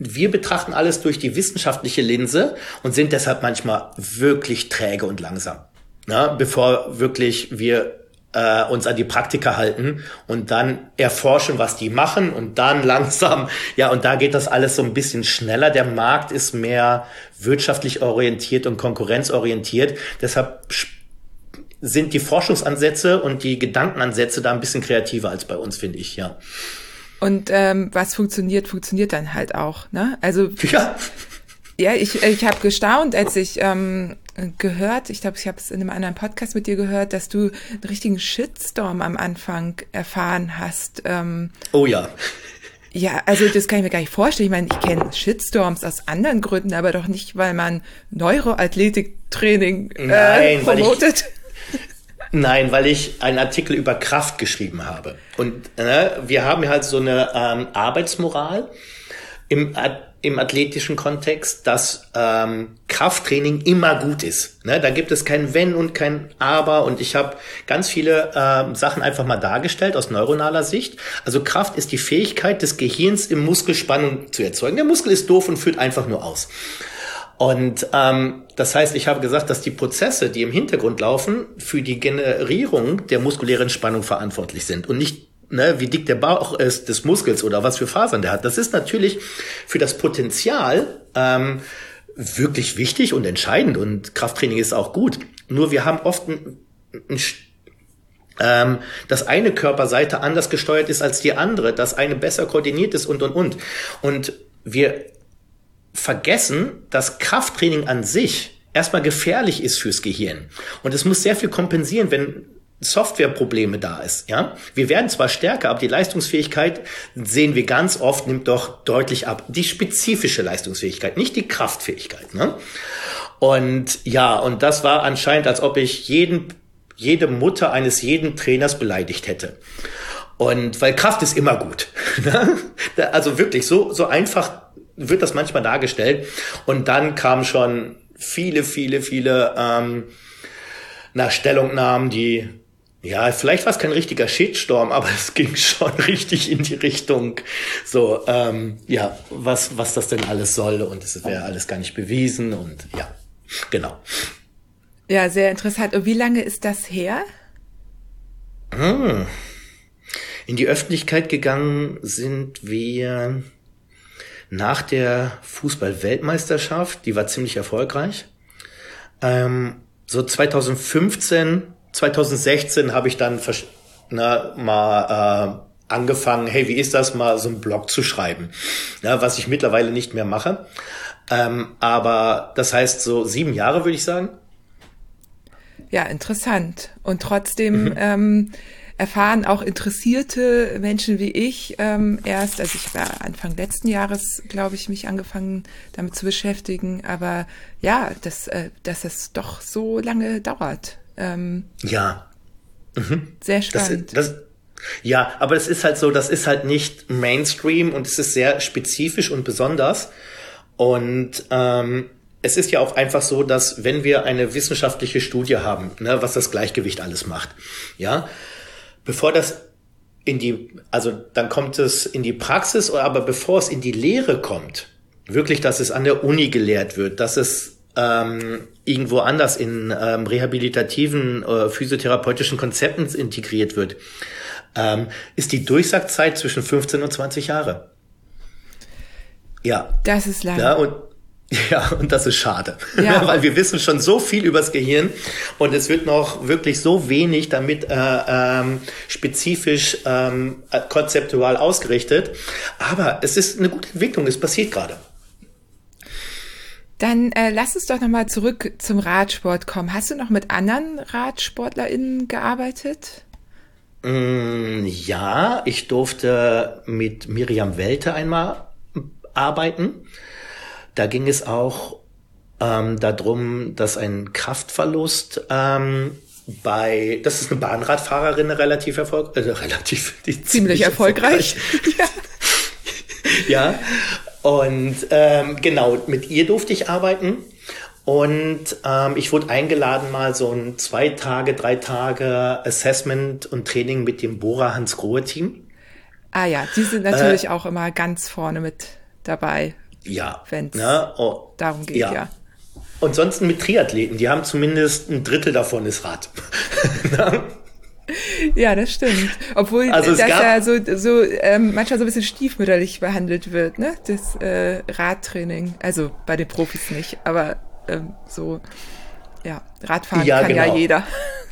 wir betrachten alles durch die wissenschaftliche Linse und sind deshalb manchmal wirklich träge und langsam. Na, bevor wirklich wir äh, uns an die Praktika halten und dann erforschen, was die machen und dann langsam, ja, und da geht das alles so ein bisschen schneller. Der Markt ist mehr wirtschaftlich orientiert und konkurrenzorientiert. Deshalb sind die Forschungsansätze und die Gedankenansätze da ein bisschen kreativer als bei uns, finde ich, ja. Und ähm, was funktioniert, funktioniert dann halt auch, ne? Also ja. Ja, ich, ich habe gestaunt, als ich ähm, gehört, ich glaube, ich habe es in einem anderen Podcast mit dir gehört, dass du einen richtigen Shitstorm am Anfang erfahren hast. Ähm, oh ja. Ja, also das kann ich mir gar nicht vorstellen. Ich meine, ich kenne Shitstorms aus anderen Gründen, aber doch nicht, weil man Neuroathletiktraining äh, promotet. Nein, weil ich einen Artikel über Kraft geschrieben habe. Und äh, wir haben halt so eine ähm, Arbeitsmoral im im athletischen Kontext, dass ähm, Krafttraining immer gut ist. Ne? Da gibt es kein Wenn und kein Aber. Und ich habe ganz viele ähm, Sachen einfach mal dargestellt aus neuronaler Sicht. Also Kraft ist die Fähigkeit des Gehirns, im Muskel Spannung zu erzeugen. Der Muskel ist doof und führt einfach nur aus. Und ähm, das heißt, ich habe gesagt, dass die Prozesse, die im Hintergrund laufen, für die Generierung der muskulären Spannung verantwortlich sind und nicht ne, wie dick der Bauch ist des Muskels oder was für Fasern der hat. Das ist natürlich für das Potenzial ähm, wirklich wichtig und entscheidend und Krafttraining ist auch gut. Nur wir haben oft ein, ein ähm, dass eine Körperseite anders gesteuert ist als die andere, dass eine besser koordiniert ist und und und. Und wir vergessen, dass Krafttraining an sich erstmal gefährlich ist fürs Gehirn. Und es muss sehr viel kompensieren, wenn Softwareprobleme da ist. Ja, wir werden zwar stärker, aber die Leistungsfähigkeit sehen wir ganz oft nimmt doch deutlich ab. Die spezifische Leistungsfähigkeit, nicht die Kraftfähigkeit. Ne? Und ja, und das war anscheinend, als ob ich jeden, jede Mutter eines jeden Trainers beleidigt hätte. Und weil Kraft ist immer gut. Ne? also wirklich so so einfach wird das manchmal dargestellt. Und dann kamen schon viele, viele, viele ähm, nach Stellungnahmen, die ja, vielleicht war es kein richtiger Shitstorm, aber es ging schon richtig in die Richtung, so, ähm, ja, was, was das denn alles soll und es wäre alles gar nicht bewiesen und ja, genau. Ja, sehr interessant. Und wie lange ist das her? Hm. In die Öffentlichkeit gegangen sind wir nach der Fußball-Weltmeisterschaft, die war ziemlich erfolgreich. Ähm, so 2015 2016 habe ich dann na, mal äh, angefangen, hey, wie ist das, mal so einen Blog zu schreiben, ja, was ich mittlerweile nicht mehr mache. Ähm, aber das heißt so sieben Jahre, würde ich sagen. Ja, interessant. Und trotzdem mhm. ähm, erfahren auch interessierte Menschen wie ich ähm, erst, also ich war Anfang letzten Jahres, glaube ich, mich angefangen damit zu beschäftigen, aber ja, dass, äh, dass es doch so lange dauert. Ähm, ja. Mhm. Sehr spannend. Das, das, ja, aber es ist halt so, das ist halt nicht Mainstream und es ist sehr spezifisch und besonders. Und ähm, es ist ja auch einfach so, dass wenn wir eine wissenschaftliche Studie haben, ne, was das Gleichgewicht alles macht, ja, bevor das in die, also dann kommt es in die Praxis, aber bevor es in die Lehre kommt, wirklich, dass es an der Uni gelehrt wird, dass es ähm, irgendwo anders in ähm, rehabilitativen, äh, physiotherapeutischen Konzepten integriert wird, ähm, ist die Durchsagzeit zwischen 15 und 20 Jahre. Ja. Das ist lange. Ja, und ja, und das ist schade, ja. weil wir wissen schon so viel übers Gehirn und es wird noch wirklich so wenig damit äh, ähm, spezifisch ähm, konzeptual ausgerichtet. Aber es ist eine gute Entwicklung, es passiert gerade. Dann äh, lass uns doch nochmal zurück zum Radsport kommen. Hast du noch mit anderen RadsportlerInnen gearbeitet? Mm, ja, ich durfte mit Miriam Welte einmal arbeiten. Da ging es auch ähm, darum, dass ein Kraftverlust ähm, bei, das ist eine Bahnradfahrerin relativ erfolgreich, äh, relativ ziemlich, ziemlich erfolgreich. erfolgreich. ja. ja. Und ähm, genau, mit ihr durfte ich arbeiten. Und ähm, ich wurde eingeladen, mal so ein zwei Tage, drei Tage Assessment und Training mit dem Bora Hans Grohe Team. Ah ja, die sind natürlich äh, auch immer ganz vorne mit dabei. Ja. Wenn es ne? oh, darum geht, ja. ja. Und sonst mit Triathleten, die haben zumindest ein Drittel davon ist Rad. Ne? ja, das stimmt. Obwohl also das ja so, so ähm, manchmal so ein bisschen stiefmütterlich behandelt wird, ne? Das äh, Radtraining. Also bei den Profis nicht, aber ähm, so, ja, Radfahren ja, kann genau. ja jeder.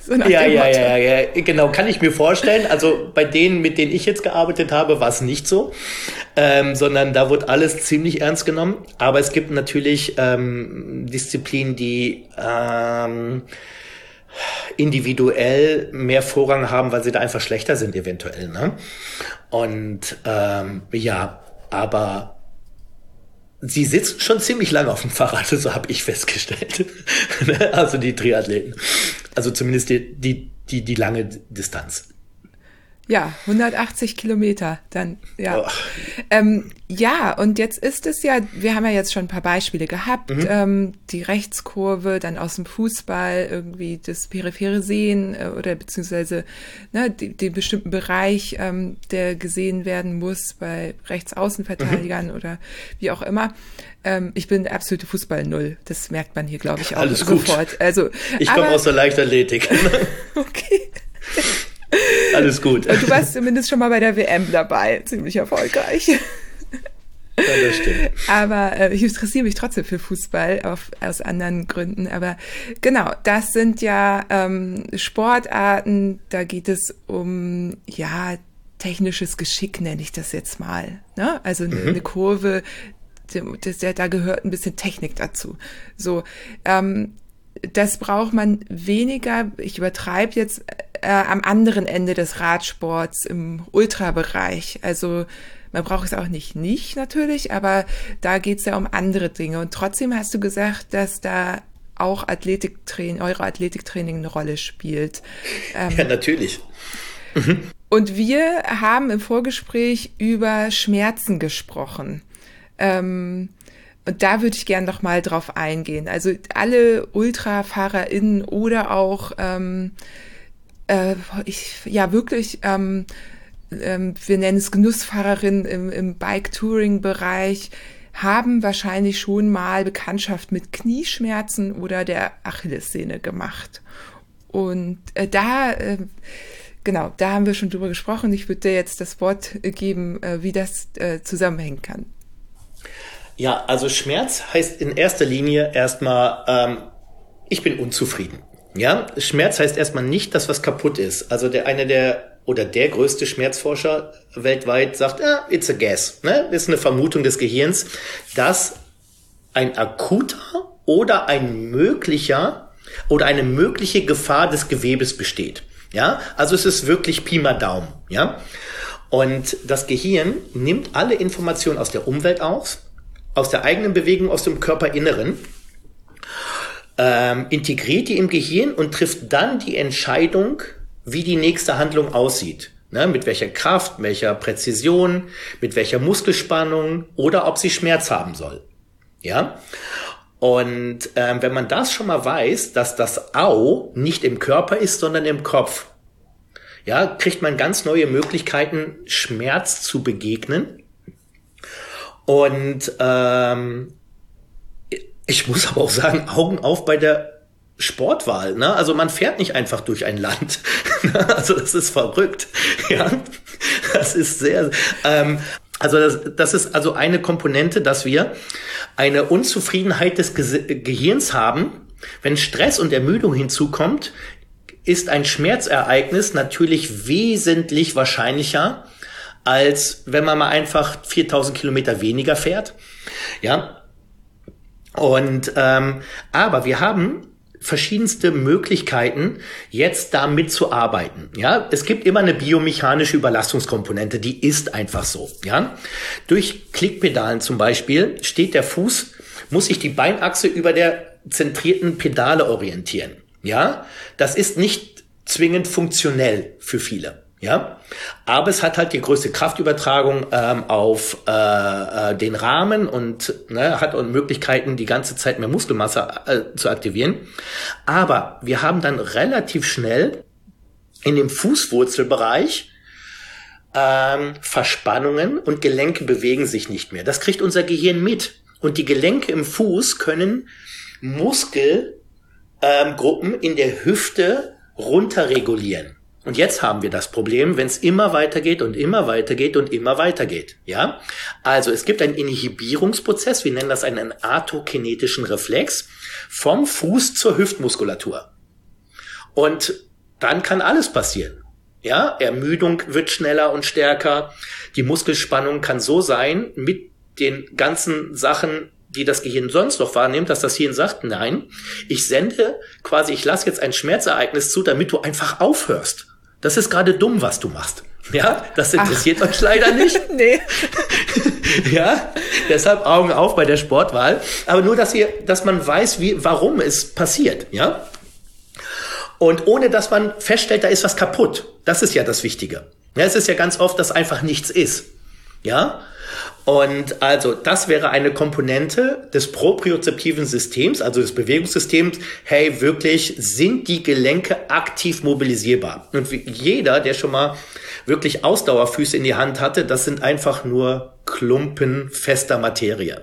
So ja, ja, ja, ja, genau, kann ich mir vorstellen. Also bei denen, mit denen ich jetzt gearbeitet habe, war es nicht so, ähm, sondern da wurde alles ziemlich ernst genommen. Aber es gibt natürlich ähm, Disziplinen, die ähm, individuell mehr Vorrang haben, weil sie da einfach schlechter sind eventuell. Ne? Und ähm, ja, aber sie sitzen schon ziemlich lange auf dem Fahrrad, so habe ich festgestellt. also die Triathleten. Also zumindest die, die, die, die lange Distanz. Ja, 180 Kilometer, dann, ja. Oh. Ähm, ja, und jetzt ist es ja, wir haben ja jetzt schon ein paar Beispiele gehabt, mhm. ähm, die Rechtskurve, dann aus dem Fußball, irgendwie das periphere Sehen äh, oder beziehungsweise ne, die, den bestimmten Bereich, ähm, der gesehen werden muss bei Rechtsaußenverteidigern mhm. oder wie auch immer. Ähm, ich bin absolute Fußball-Null, das merkt man hier, glaube ich, auch Alles sofort. Gut. Also, ich komme aus der Leichtathletik. okay. Alles gut. Und du warst zumindest schon mal bei der WM dabei, ziemlich erfolgreich. Ja, das stimmt. Aber äh, ich interessiere mich trotzdem für Fußball auf, aus anderen Gründen. Aber genau, das sind ja ähm, Sportarten, da geht es um, ja, technisches Geschick, nenne ich das jetzt mal. Ne? Also eine, mhm. eine Kurve, das, da gehört ein bisschen Technik dazu. So, ähm, das braucht man weniger, ich übertreibe jetzt, äh, am anderen Ende des Radsports im Ultrabereich. Also man braucht es auch nicht nicht natürlich, aber da geht es ja um andere Dinge. Und trotzdem hast du gesagt, dass da auch Athletiktraining, eure Athletiktraining eine Rolle spielt. Ähm, ja, natürlich. Mhm. Und wir haben im Vorgespräch über Schmerzen gesprochen. Ähm, und da würde ich gerne noch mal drauf eingehen. Also alle UltrafahrerInnen oder auch ähm, äh, ich, ja wirklich, ähm, ähm, wir nennen es Genussfahrerinnen im, im Bike-Touring-Bereich, haben wahrscheinlich schon mal Bekanntschaft mit Knieschmerzen oder der Achillessehne gemacht. Und äh, da, äh, genau, da haben wir schon drüber gesprochen. Ich würde dir jetzt das Wort geben, äh, wie das äh, zusammenhängen kann. Ja, also Schmerz heißt in erster Linie erstmal, ähm, ich bin unzufrieden. Ja, Schmerz heißt erstmal nicht, dass was kaputt ist. Also der eine der oder der größte Schmerzforscher weltweit sagt, ja, it's a guess. Ne? Ist eine Vermutung des Gehirns, dass ein akuter oder ein möglicher oder eine mögliche Gefahr des Gewebes besteht. Ja, also es ist wirklich Pi mal Daumen. Ja, und das Gehirn nimmt alle Informationen aus der Umwelt aus, aus der eigenen Bewegung, aus dem Körperinneren ähm, integriert die im Gehirn und trifft dann die Entscheidung, wie die nächste Handlung aussieht. Ne, mit welcher Kraft, welcher Präzision, mit welcher Muskelspannung oder ob sie Schmerz haben soll. Ja. Und ähm, wenn man das schon mal weiß, dass das Au nicht im Körper ist, sondern im Kopf, ja, kriegt man ganz neue Möglichkeiten, Schmerz zu begegnen. Und ähm, ich muss aber auch sagen, Augen auf bei der Sportwahl. Ne? Also man fährt nicht einfach durch ein Land. also das ist verrückt. Ja, das ist sehr. Ähm, also das, das ist also eine Komponente, dass wir eine Unzufriedenheit des Ge Gehirns haben. Wenn Stress und Ermüdung hinzukommt, ist ein Schmerzereignis natürlich wesentlich wahrscheinlicher, als wenn man mal einfach 4000 Kilometer weniger fährt. Ja. Und ähm, aber wir haben verschiedenste Möglichkeiten, jetzt damit zu arbeiten. Ja, es gibt immer eine biomechanische Überlastungskomponente, die ist einfach so. Ja, durch Klickpedalen zum Beispiel steht der Fuß, muss sich die Beinachse über der zentrierten Pedale orientieren. Ja, das ist nicht zwingend funktionell für viele. Ja, aber es hat halt die größte Kraftübertragung ähm, auf äh, äh, den Rahmen und ne, hat und Möglichkeiten, die ganze Zeit mehr Muskelmasse äh, zu aktivieren. Aber wir haben dann relativ schnell in dem Fußwurzelbereich ähm, Verspannungen und Gelenke bewegen sich nicht mehr. Das kriegt unser Gehirn mit. Und die Gelenke im Fuß können Muskelgruppen ähm, in der Hüfte runterregulieren. Und jetzt haben wir das Problem, wenn es immer weitergeht und immer weitergeht und immer weitergeht. Ja, also es gibt einen Inhibierungsprozess, wir nennen das einen atokinetischen Reflex vom Fuß zur Hüftmuskulatur. Und dann kann alles passieren. Ja, Ermüdung wird schneller und stärker. Die Muskelspannung kann so sein mit den ganzen Sachen, die das Gehirn sonst noch wahrnimmt, dass das Hirn sagt, nein, ich sende quasi, ich lasse jetzt ein Schmerzereignis zu, damit du einfach aufhörst. Das ist gerade dumm, was du machst. Ja, das interessiert Ach. euch leider nicht. nee. ja, deshalb Augen auf bei der Sportwahl. Aber nur, dass ihr, dass man weiß, wie, warum es passiert. Ja. Und ohne, dass man feststellt, da ist was kaputt. Das ist ja das Wichtige. Ja, es ist ja ganz oft, dass einfach nichts ist. Ja. Und also das wäre eine Komponente des propriozeptiven Systems, also des Bewegungssystems. Hey, wirklich, sind die Gelenke aktiv mobilisierbar? Und jeder, der schon mal wirklich Ausdauerfüße in die Hand hatte, das sind einfach nur Klumpen fester Materie.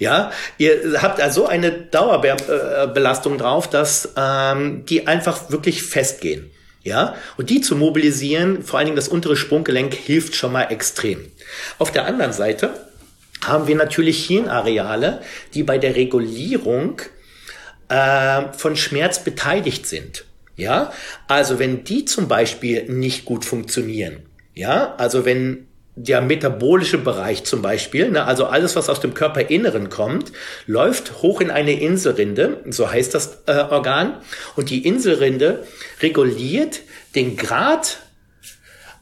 Ja, ihr habt also eine Dauerbelastung drauf, dass ähm, die einfach wirklich festgehen. Ja, und die zu mobilisieren, vor allen Dingen das untere Sprunggelenk, hilft schon mal extrem. Auf der anderen Seite haben wir natürlich Hirnareale, die bei der Regulierung äh, von Schmerz beteiligt sind. Ja, also wenn die zum Beispiel nicht gut funktionieren, ja, also wenn der metabolische Bereich zum Beispiel, ne, also alles, was aus dem Körperinneren kommt, läuft hoch in eine Inselrinde, so heißt das äh, Organ, und die Inselrinde reguliert den Grad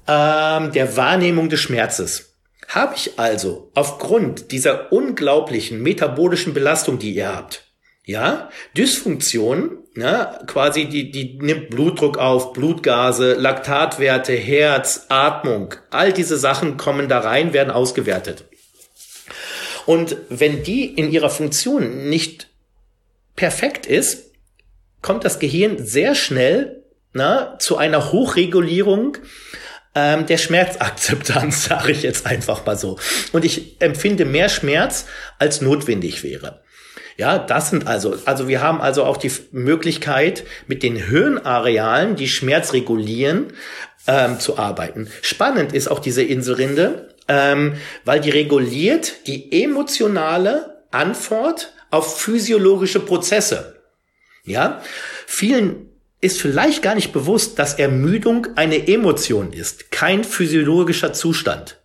ähm, der Wahrnehmung des Schmerzes. Habe ich also aufgrund dieser unglaublichen metabolischen Belastung, die ihr habt, ja, Dysfunktion, ne, quasi die, die nimmt Blutdruck auf, Blutgase, Laktatwerte, Herz, Atmung, all diese Sachen kommen da rein, werden ausgewertet. Und wenn die in ihrer Funktion nicht perfekt ist, kommt das Gehirn sehr schnell na, zu einer Hochregulierung ähm, der Schmerzakzeptanz, sage ich jetzt einfach mal so. Und ich empfinde mehr Schmerz, als notwendig wäre. Ja, das sind also, also wir haben also auch die Möglichkeit, mit den Hirnarealen, die Schmerz regulieren, ähm, zu arbeiten. Spannend ist auch diese Inselrinde, ähm, weil die reguliert die emotionale Antwort auf physiologische Prozesse. Ja, vielen ist vielleicht gar nicht bewusst, dass Ermüdung eine Emotion ist, kein physiologischer Zustand.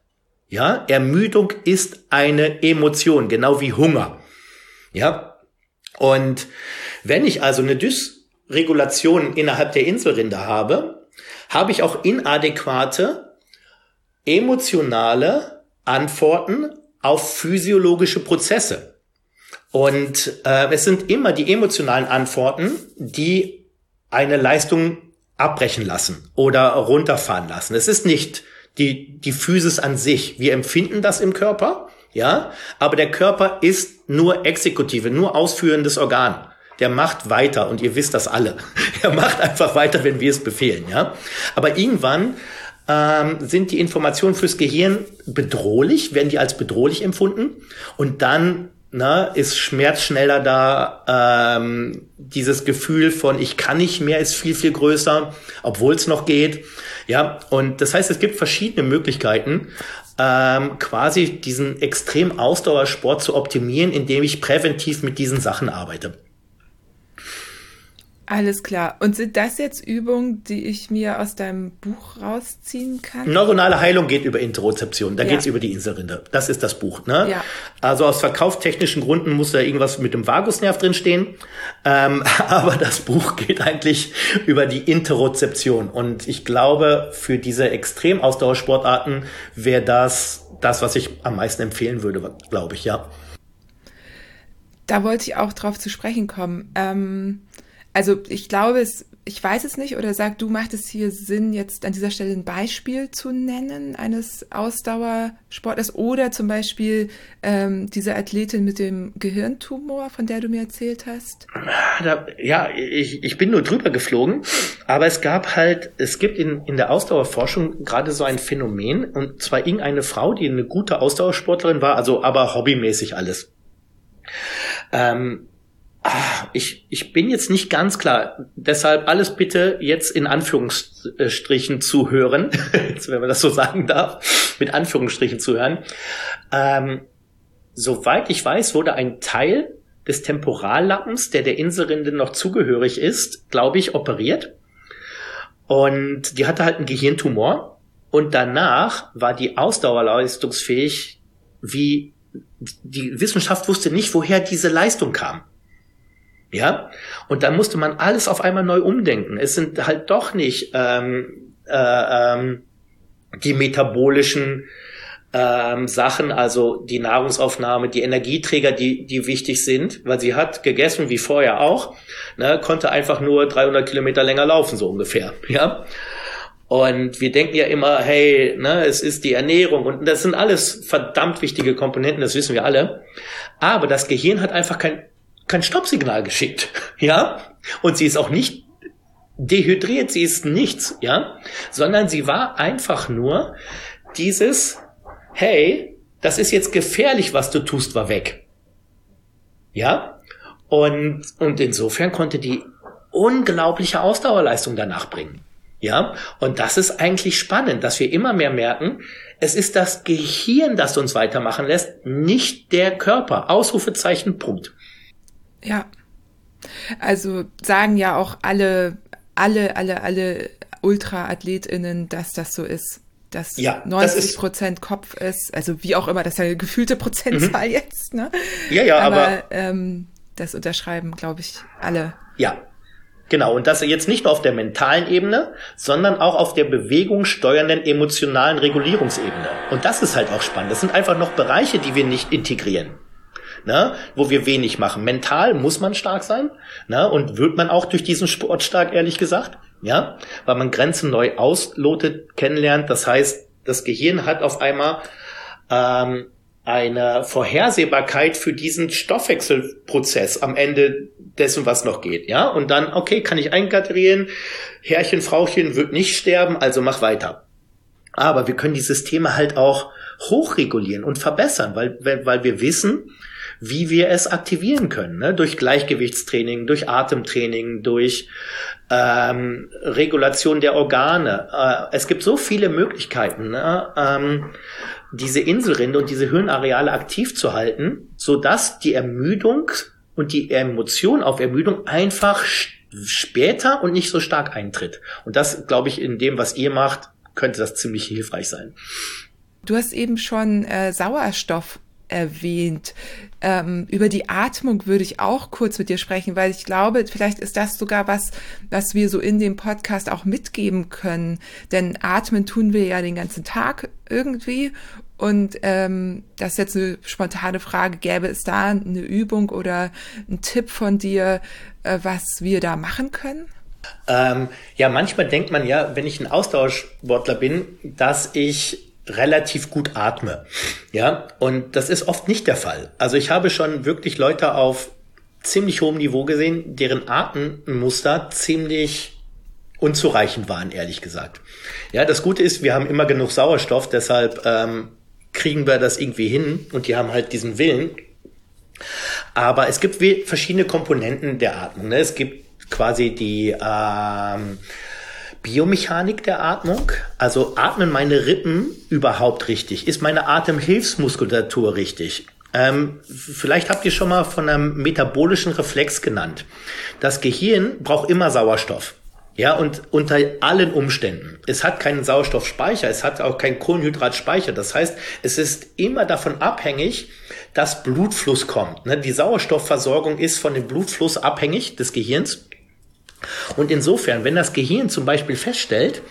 Ja, Ermüdung ist eine Emotion, genau wie Hunger. Ja, und wenn ich also eine Dysregulation innerhalb der Inselrinde habe, habe ich auch inadäquate emotionale Antworten auf physiologische Prozesse. Und äh, es sind immer die emotionalen Antworten, die eine Leistung abbrechen lassen oder runterfahren lassen. Es ist nicht die, die Physis an sich. Wir empfinden das im Körper, ja, aber der Körper ist nur Exekutive, nur ausführendes Organ. Der macht weiter und ihr wisst das alle. Er macht einfach weiter, wenn wir es befehlen, ja. Aber irgendwann ähm, sind die Informationen fürs Gehirn bedrohlich, werden die als bedrohlich empfunden und dann na, ist Schmerz schneller da. Ähm, dieses Gefühl von ich kann nicht mehr ist viel viel größer, obwohl es noch geht. Ja, und das heißt, es gibt verschiedene Möglichkeiten, ähm, quasi diesen extrem Ausdauersport zu optimieren, indem ich präventiv mit diesen Sachen arbeite. Alles klar. Und sind das jetzt Übungen, die ich mir aus deinem Buch rausziehen kann? Neuronale Heilung geht über Interozeption. Da ja. geht's über die Inselrinde. Das ist das Buch. Ne? Ja. Also aus verkauftechnischen Gründen muss da irgendwas mit dem Vagusnerv drinstehen. Ähm, aber das Buch geht eigentlich über die Interozeption. Und ich glaube, für diese Extremausdauersportarten wäre das das, was ich am meisten empfehlen würde, glaube ich, ja. Da wollte ich auch drauf zu sprechen kommen. Ähm also ich glaube, es, ich weiß es nicht, oder sag du, macht es hier Sinn, jetzt an dieser Stelle ein Beispiel zu nennen eines Ausdauersportlers oder zum Beispiel ähm, diese Athletin mit dem Gehirntumor, von der du mir erzählt hast? ja, ich, ich bin nur drüber geflogen, aber es gab halt, es gibt in, in der Ausdauerforschung gerade so ein Phänomen, und zwar irgendeine Frau, die eine gute Ausdauersportlerin war, also aber hobbymäßig alles. Ähm, ich, ich bin jetzt nicht ganz klar. Deshalb alles bitte jetzt in Anführungsstrichen zuhören, wenn man das so sagen darf, mit Anführungsstrichen zuhören. Ähm, soweit ich weiß, wurde ein Teil des Temporallappens, der der Inselrinde noch zugehörig ist, glaube ich, operiert. Und die hatte halt einen Gehirntumor. Und danach war die Ausdauer leistungsfähig, wie die Wissenschaft wusste nicht, woher diese Leistung kam. Ja, und dann musste man alles auf einmal neu umdenken. Es sind halt doch nicht ähm, äh, ähm, die metabolischen ähm, Sachen, also die Nahrungsaufnahme, die Energieträger, die, die wichtig sind, weil sie hat gegessen, wie vorher auch, ne, konnte einfach nur 300 Kilometer länger laufen, so ungefähr, ja. Und wir denken ja immer, hey, ne, es ist die Ernährung und das sind alles verdammt wichtige Komponenten, das wissen wir alle. Aber das Gehirn hat einfach kein kein Stoppsignal geschickt, ja, und sie ist auch nicht dehydriert, sie ist nichts, ja, sondern sie war einfach nur dieses, hey, das ist jetzt gefährlich, was du tust, war weg. Ja? Und, und insofern konnte die unglaubliche Ausdauerleistung danach bringen. Ja? Und das ist eigentlich spannend, dass wir immer mehr merken, es ist das Gehirn, das uns weitermachen lässt, nicht der Körper. Ausrufezeichen, Punkt. Ja. Also sagen ja auch alle, alle, alle, alle Ultra-AthletInnen, dass das so ist. Dass ja, 90 Prozent Kopf ist, also wie auch immer, das ist ja eine gefühlte Prozentzahl mhm. jetzt, ne? Ja, ja, aber, aber ähm, das unterschreiben, glaube ich, alle. Ja, Genau, und das jetzt nicht nur auf der mentalen Ebene, sondern auch auf der bewegungssteuernden emotionalen Regulierungsebene. Und das ist halt auch spannend. Das sind einfach noch Bereiche, die wir nicht integrieren ne, wo wir wenig machen. Mental muss man stark sein, ne, und wird man auch durch diesen Sport stark, ehrlich gesagt, ja, weil man Grenzen neu auslotet, kennenlernt. Das heißt, das Gehirn hat auf einmal ähm, eine Vorhersehbarkeit für diesen Stoffwechselprozess am Ende dessen, was noch geht, ja, und dann, okay, kann ich einkategorieren, Herrchen, Frauchen wird nicht sterben, also mach weiter. Aber wir können die Systeme halt auch hochregulieren und verbessern, weil, weil wir wissen, wie wir es aktivieren können. Ne? Durch Gleichgewichtstraining, durch Atemtraining, durch ähm, Regulation der Organe. Äh, es gibt so viele Möglichkeiten, ne? ähm, diese Inselrinde und diese Hirnareale aktiv zu halten, so dass die Ermüdung und die Emotion auf Ermüdung einfach später und nicht so stark eintritt. Und das, glaube ich, in dem, was ihr macht, könnte das ziemlich hilfreich sein. Du hast eben schon äh, Sauerstoff erwähnt. Ähm, über die Atmung würde ich auch kurz mit dir sprechen, weil ich glaube, vielleicht ist das sogar was, was wir so in dem Podcast auch mitgeben können. Denn atmen tun wir ja den ganzen Tag irgendwie. Und ähm, das ist jetzt eine spontane Frage, gäbe es da eine Übung oder einen Tipp von dir, äh, was wir da machen können? Ähm, ja, manchmal denkt man ja, wenn ich ein Ausdauersportler bin, dass ich relativ gut atme. Ja, und das ist oft nicht der Fall. Also ich habe schon wirklich Leute auf ziemlich hohem Niveau gesehen, deren Atemmuster ziemlich unzureichend waren, ehrlich gesagt. Ja, das Gute ist, wir haben immer genug Sauerstoff, deshalb ähm, kriegen wir das irgendwie hin und die haben halt diesen Willen. Aber es gibt verschiedene Komponenten der Atmung. Ne? Es gibt quasi die ähm, Biomechanik der Atmung. Also atmen meine Rippen überhaupt richtig? Ist meine Atemhilfsmuskulatur richtig? Ähm, vielleicht habt ihr schon mal von einem metabolischen Reflex genannt. Das Gehirn braucht immer Sauerstoff. Ja, und unter allen Umständen. Es hat keinen Sauerstoffspeicher, es hat auch keinen Kohlenhydratspeicher. Das heißt, es ist immer davon abhängig, dass Blutfluss kommt. Ne? Die Sauerstoffversorgung ist von dem Blutfluss abhängig des Gehirns. Und insofern, wenn das Gehirn zum Beispiel feststellt,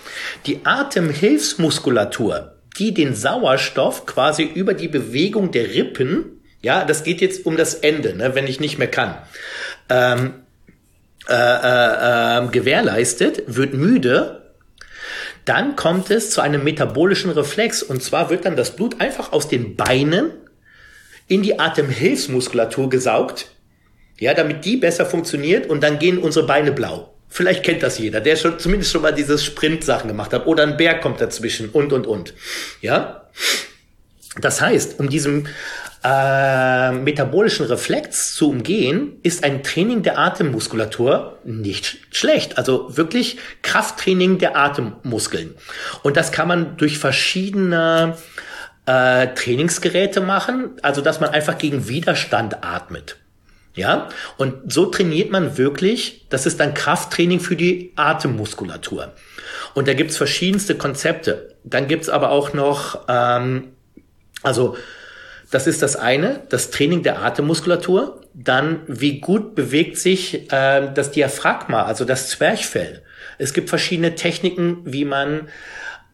die Atemhilfsmuskulatur, die den Sauerstoff quasi über die Bewegung der Rippen, ja, das geht jetzt um das Ende, ne, wenn ich nicht mehr kann, ähm, äh, äh, äh, gewährleistet, wird müde, dann kommt es zu einem metabolischen Reflex. Und zwar wird dann das Blut einfach aus den Beinen in die Atemhilfsmuskulatur gesaugt, ja, damit die besser funktioniert und dann gehen unsere Beine blau. Vielleicht kennt das jeder, der schon zumindest schon mal dieses Sprint-Sachen gemacht hat oder ein Berg kommt dazwischen und und und. Ja, das heißt, um diesem äh, metabolischen Reflex zu umgehen, ist ein Training der Atemmuskulatur nicht schlecht. Also wirklich Krafttraining der Atemmuskeln. Und das kann man durch verschiedene äh, Trainingsgeräte machen, also dass man einfach gegen Widerstand atmet. Ja, und so trainiert man wirklich, das ist dann Krafttraining für die Atemmuskulatur. Und da gibt's verschiedenste Konzepte. Dann gibt's aber auch noch, ähm, also das ist das eine, das Training der Atemmuskulatur. Dann, wie gut bewegt sich äh, das Diaphragma, also das Zwerchfell. Es gibt verschiedene Techniken, wie man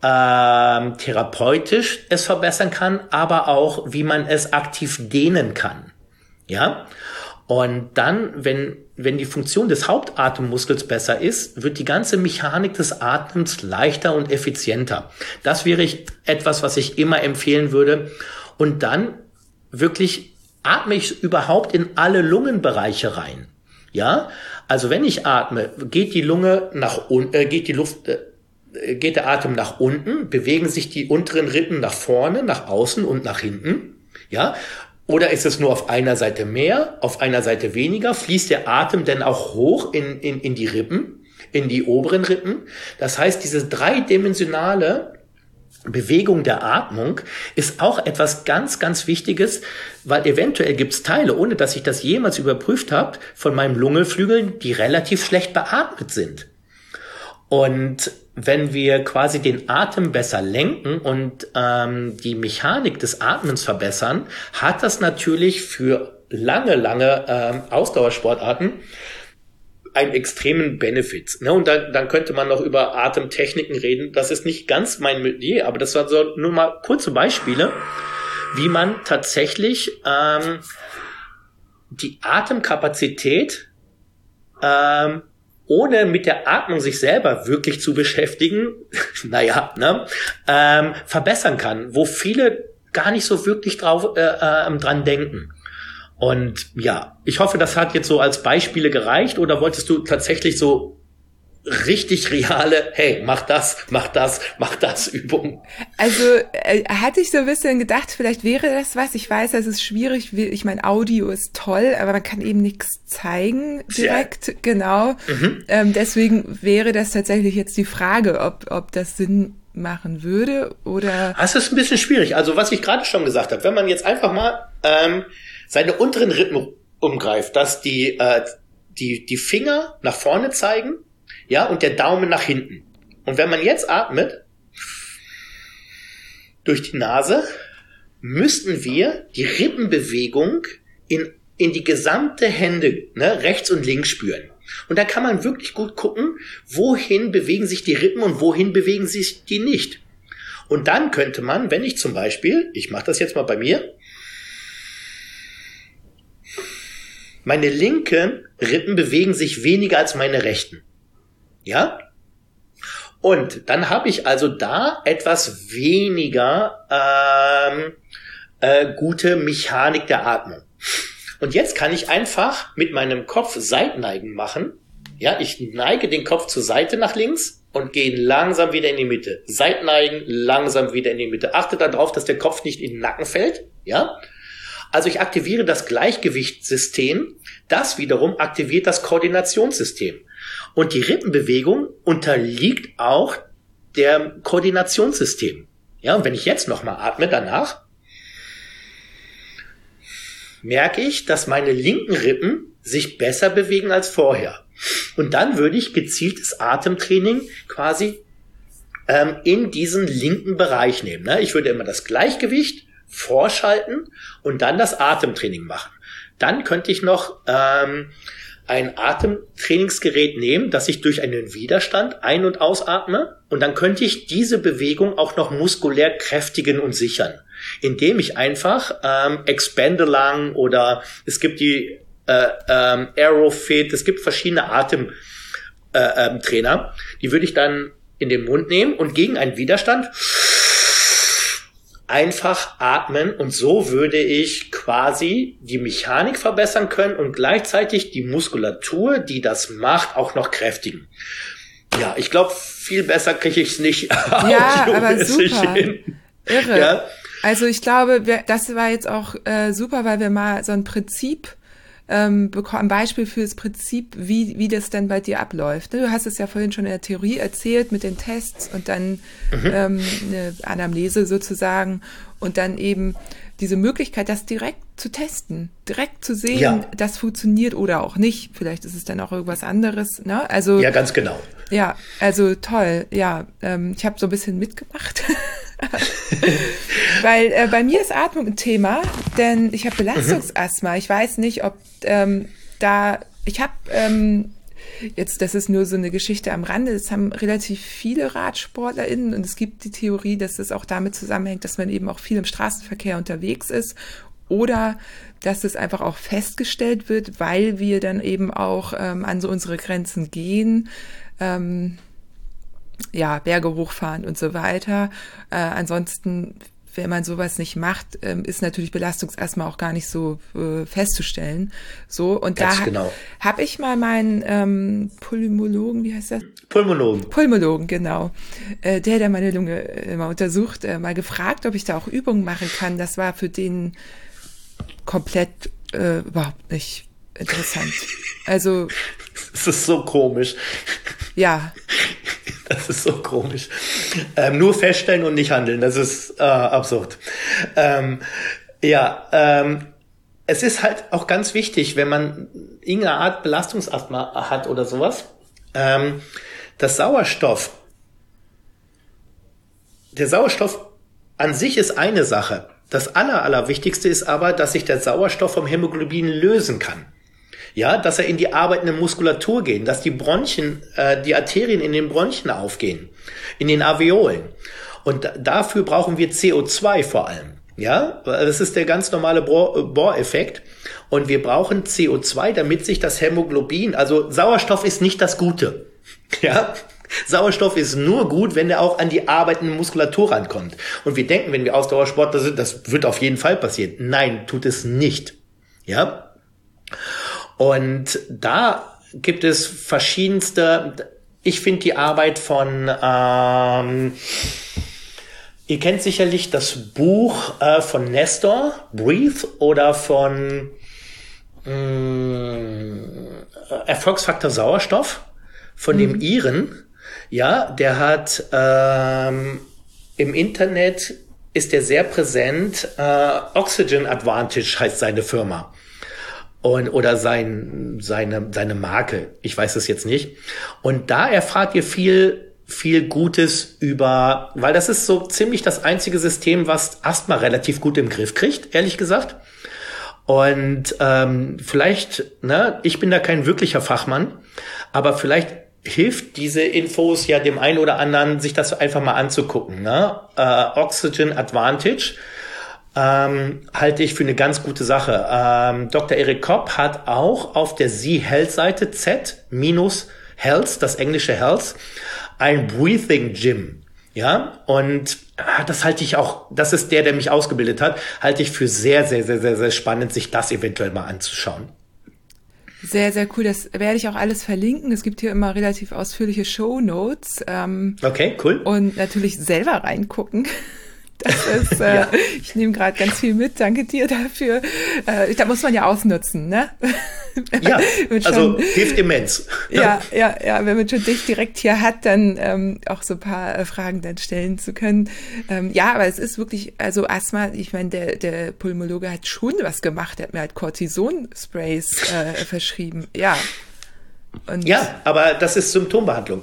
ähm, therapeutisch es verbessern kann, aber auch, wie man es aktiv dehnen kann. Ja? Und dann, wenn, wenn die Funktion des Hauptatemmuskels besser ist, wird die ganze Mechanik des Atems leichter und effizienter. Das wäre ich etwas, was ich immer empfehlen würde. Und dann wirklich atme ich überhaupt in alle Lungenbereiche rein. Ja, also wenn ich atme, geht die Lunge nach unten, äh, geht die Luft, äh, geht der Atem nach unten, bewegen sich die unteren Rippen nach vorne, nach außen und nach hinten. Ja, oder ist es nur auf einer Seite mehr, auf einer Seite weniger? Fließt der Atem denn auch hoch in, in, in die Rippen, in die oberen Rippen? Das heißt, diese dreidimensionale Bewegung der Atmung ist auch etwas ganz, ganz Wichtiges, weil eventuell gibt es Teile, ohne dass ich das jemals überprüft habe, von meinem Lungenflügeln, die relativ schlecht beatmet sind. Und wenn wir quasi den Atem besser lenken und ähm, die Mechanik des Atmens verbessern, hat das natürlich für lange, lange ähm, Ausdauersportarten einen extremen Benefit. Ne? Und dann, dann könnte man noch über Atemtechniken reden. Das ist nicht ganz mein Metier, aber das waren so nur mal kurze Beispiele, wie man tatsächlich ähm, die Atemkapazität ähm, ohne mit der Atmung sich selber wirklich zu beschäftigen, naja, ne, ähm, verbessern kann, wo viele gar nicht so wirklich drauf äh, äh, dran denken. Und ja, ich hoffe, das hat jetzt so als Beispiele gereicht oder wolltest du tatsächlich so richtig reale, hey, mach das, mach das, mach das Übung. Also äh, hatte ich so ein bisschen gedacht, vielleicht wäre das was. Ich weiß, es ist schwierig. Ich meine, Audio ist toll, aber man kann eben nichts zeigen direkt. Ja. Genau. Mhm. Ähm, deswegen wäre das tatsächlich jetzt die Frage, ob, ob das Sinn machen würde oder. Das ist ein bisschen schwierig. Also was ich gerade schon gesagt habe, wenn man jetzt einfach mal ähm, seine unteren Rippen umgreift, dass die, äh, die, die Finger nach vorne zeigen, ja, und der Daumen nach hinten. Und wenn man jetzt atmet, durch die Nase, müssten wir die Rippenbewegung in, in die gesamte Hände, ne, rechts und links spüren. Und da kann man wirklich gut gucken, wohin bewegen sich die Rippen und wohin bewegen sich die nicht. Und dann könnte man, wenn ich zum Beispiel, ich mache das jetzt mal bei mir, Meine linken Rippen bewegen sich weniger als meine rechten. Ja? Und dann habe ich also da etwas weniger ähm, äh, gute Mechanik der Atmung. Und jetzt kann ich einfach mit meinem Kopf Seitneigen machen. Ja, ich neige den Kopf zur Seite nach links und gehe langsam wieder in die Mitte. Seitneigen, langsam wieder in die Mitte. Achte darauf, dass der Kopf nicht in den Nacken fällt. Ja, also ich aktiviere das Gleichgewichtssystem. Das wiederum aktiviert das Koordinationssystem. Und die Rippenbewegung unterliegt auch der Koordinationssystem. Ja, und wenn ich jetzt nochmal atme danach, merke ich, dass meine linken Rippen sich besser bewegen als vorher. Und dann würde ich gezieltes Atemtraining quasi ähm, in diesen linken Bereich nehmen. Ne? Ich würde immer das Gleichgewicht vorschalten und dann das Atemtraining machen. Dann könnte ich noch ähm, ein Atemtrainingsgerät nehmen, das ich durch einen Widerstand ein- und ausatme. Und dann könnte ich diese Bewegung auch noch muskulär kräftigen und sichern, indem ich einfach ähm, Expendelang oder es gibt die äh, ähm, Aerofit, es gibt verschiedene Atemtrainer, äh, ähm, die würde ich dann in den Mund nehmen und gegen einen Widerstand einfach atmen und so würde ich quasi die Mechanik verbessern können und gleichzeitig die Muskulatur, die das macht, auch noch kräftigen. Ja, ich glaube, viel besser kriege ich es nicht. Ja, aber super. Irre. Ja? Also ich glaube, das war jetzt auch äh, super, weil wir mal so ein Prinzip ähm, ein Beispiel für das Prinzip, wie, wie das denn bei dir abläuft. Ne? Du hast es ja vorhin schon in der Theorie erzählt mit den Tests und dann mhm. ähm, eine Anamnese sozusagen und dann eben diese Möglichkeit, das direkt zu testen, direkt zu sehen, ja. das funktioniert oder auch nicht. Vielleicht ist es dann auch irgendwas anderes. Ne? Also ja, ganz genau. Ja, also toll. Ja, ähm, ich habe so ein bisschen mitgemacht. Weil äh, bei mir ist Atmung ein Thema, denn ich habe Belastungsasthma. Ich weiß nicht, ob ähm, da, ich habe ähm, jetzt, das ist nur so eine Geschichte am Rande, das haben relativ viele RadsportlerInnen und es gibt die Theorie, dass es auch damit zusammenhängt, dass man eben auch viel im Straßenverkehr unterwegs ist oder dass es einfach auch festgestellt wird, weil wir dann eben auch ähm, an so unsere Grenzen gehen. Ähm, ja, Berge hochfahren und so weiter. Äh, ansonsten, wenn man sowas nicht macht, ähm, ist natürlich Belastungsasthma auch gar nicht so äh, festzustellen. So, und Ganz da genau. habe ich mal meinen ähm, Pulmologen, wie heißt das? Pulmologen. Pulmologen, genau. Äh, der, der meine Lunge immer untersucht, äh, mal gefragt, ob ich da auch Übungen machen kann. Das war für den komplett äh, überhaupt nicht interessant. Also. Es ist so komisch. Ja. Das ist so komisch. Ähm, nur feststellen und nicht handeln, das ist äh, absurd. Ähm, ja, ähm, es ist halt auch ganz wichtig, wenn man irgendeine Art Belastungsasthma hat oder sowas, ähm, das Sauerstoff, der Sauerstoff an sich ist eine Sache. Das aller, allerwichtigste ist aber, dass sich der Sauerstoff vom Hämoglobin lösen kann ja, dass er in die arbeitende Muskulatur geht, dass die Bronchien, äh, die Arterien in den Bronchien aufgehen, in den Alveolen. Und dafür brauchen wir CO2 vor allem. Ja, das ist der ganz normale Bohreffekt. Und wir brauchen CO2, damit sich das Hämoglobin, also Sauerstoff ist nicht das Gute. Ja, Sauerstoff ist nur gut, wenn er auch an die arbeitende Muskulatur rankommt. Und wir denken, wenn wir Ausdauersportler sind, das wird auf jeden Fall passieren. Nein, tut es nicht. Ja. Und da gibt es verschiedenste, ich finde die Arbeit von, ähm, ihr kennt sicherlich das Buch äh, von Nestor, Breathe, oder von äh, Erfolgsfaktor Sauerstoff, von mhm. dem Iren. Ja, der hat ähm, im Internet ist er sehr präsent. Äh, Oxygen Advantage heißt seine Firma und oder sein seine seine Marke, ich weiß es jetzt nicht. Und da erfahrt ihr viel viel Gutes über, weil das ist so ziemlich das einzige System, was Asthma relativ gut im Griff kriegt, ehrlich gesagt. Und ähm, vielleicht, ne, ich bin da kein wirklicher Fachmann, aber vielleicht hilft diese Infos ja dem einen oder anderen, sich das einfach mal anzugucken. Ne? Äh, Oxygen Advantage ähm, halte ich für eine ganz gute Sache. Ähm, Dr. Eric Kopp hat auch auf der Z-Health-Seite Z minus Health, das englische Health, ein Breathing Gym. Ja, und ah, das halte ich auch, das ist der, der mich ausgebildet hat, halte ich für sehr, sehr, sehr, sehr, sehr spannend, sich das eventuell mal anzuschauen. Sehr, sehr cool. Das werde ich auch alles verlinken. Es gibt hier immer relativ ausführliche Show Notes. Ähm, okay, cool. Und natürlich selber reingucken. Das ist, äh, ja. ich nehme gerade ganz viel mit. Danke dir dafür. Äh, da muss man ja ausnutzen, ne? ja, also hilft immens. Ja, ja, ja. Wenn man schon dich direkt hier hat, dann ähm, auch so ein paar äh, Fragen dann stellen zu können. Ähm, ja, aber es ist wirklich, also Asthma, ich meine, der, der Pulmologe hat schon was gemacht. Er hat mir halt Cortison-Sprays äh, verschrieben. Ja. Und ja, aber das ist Symptombehandlung.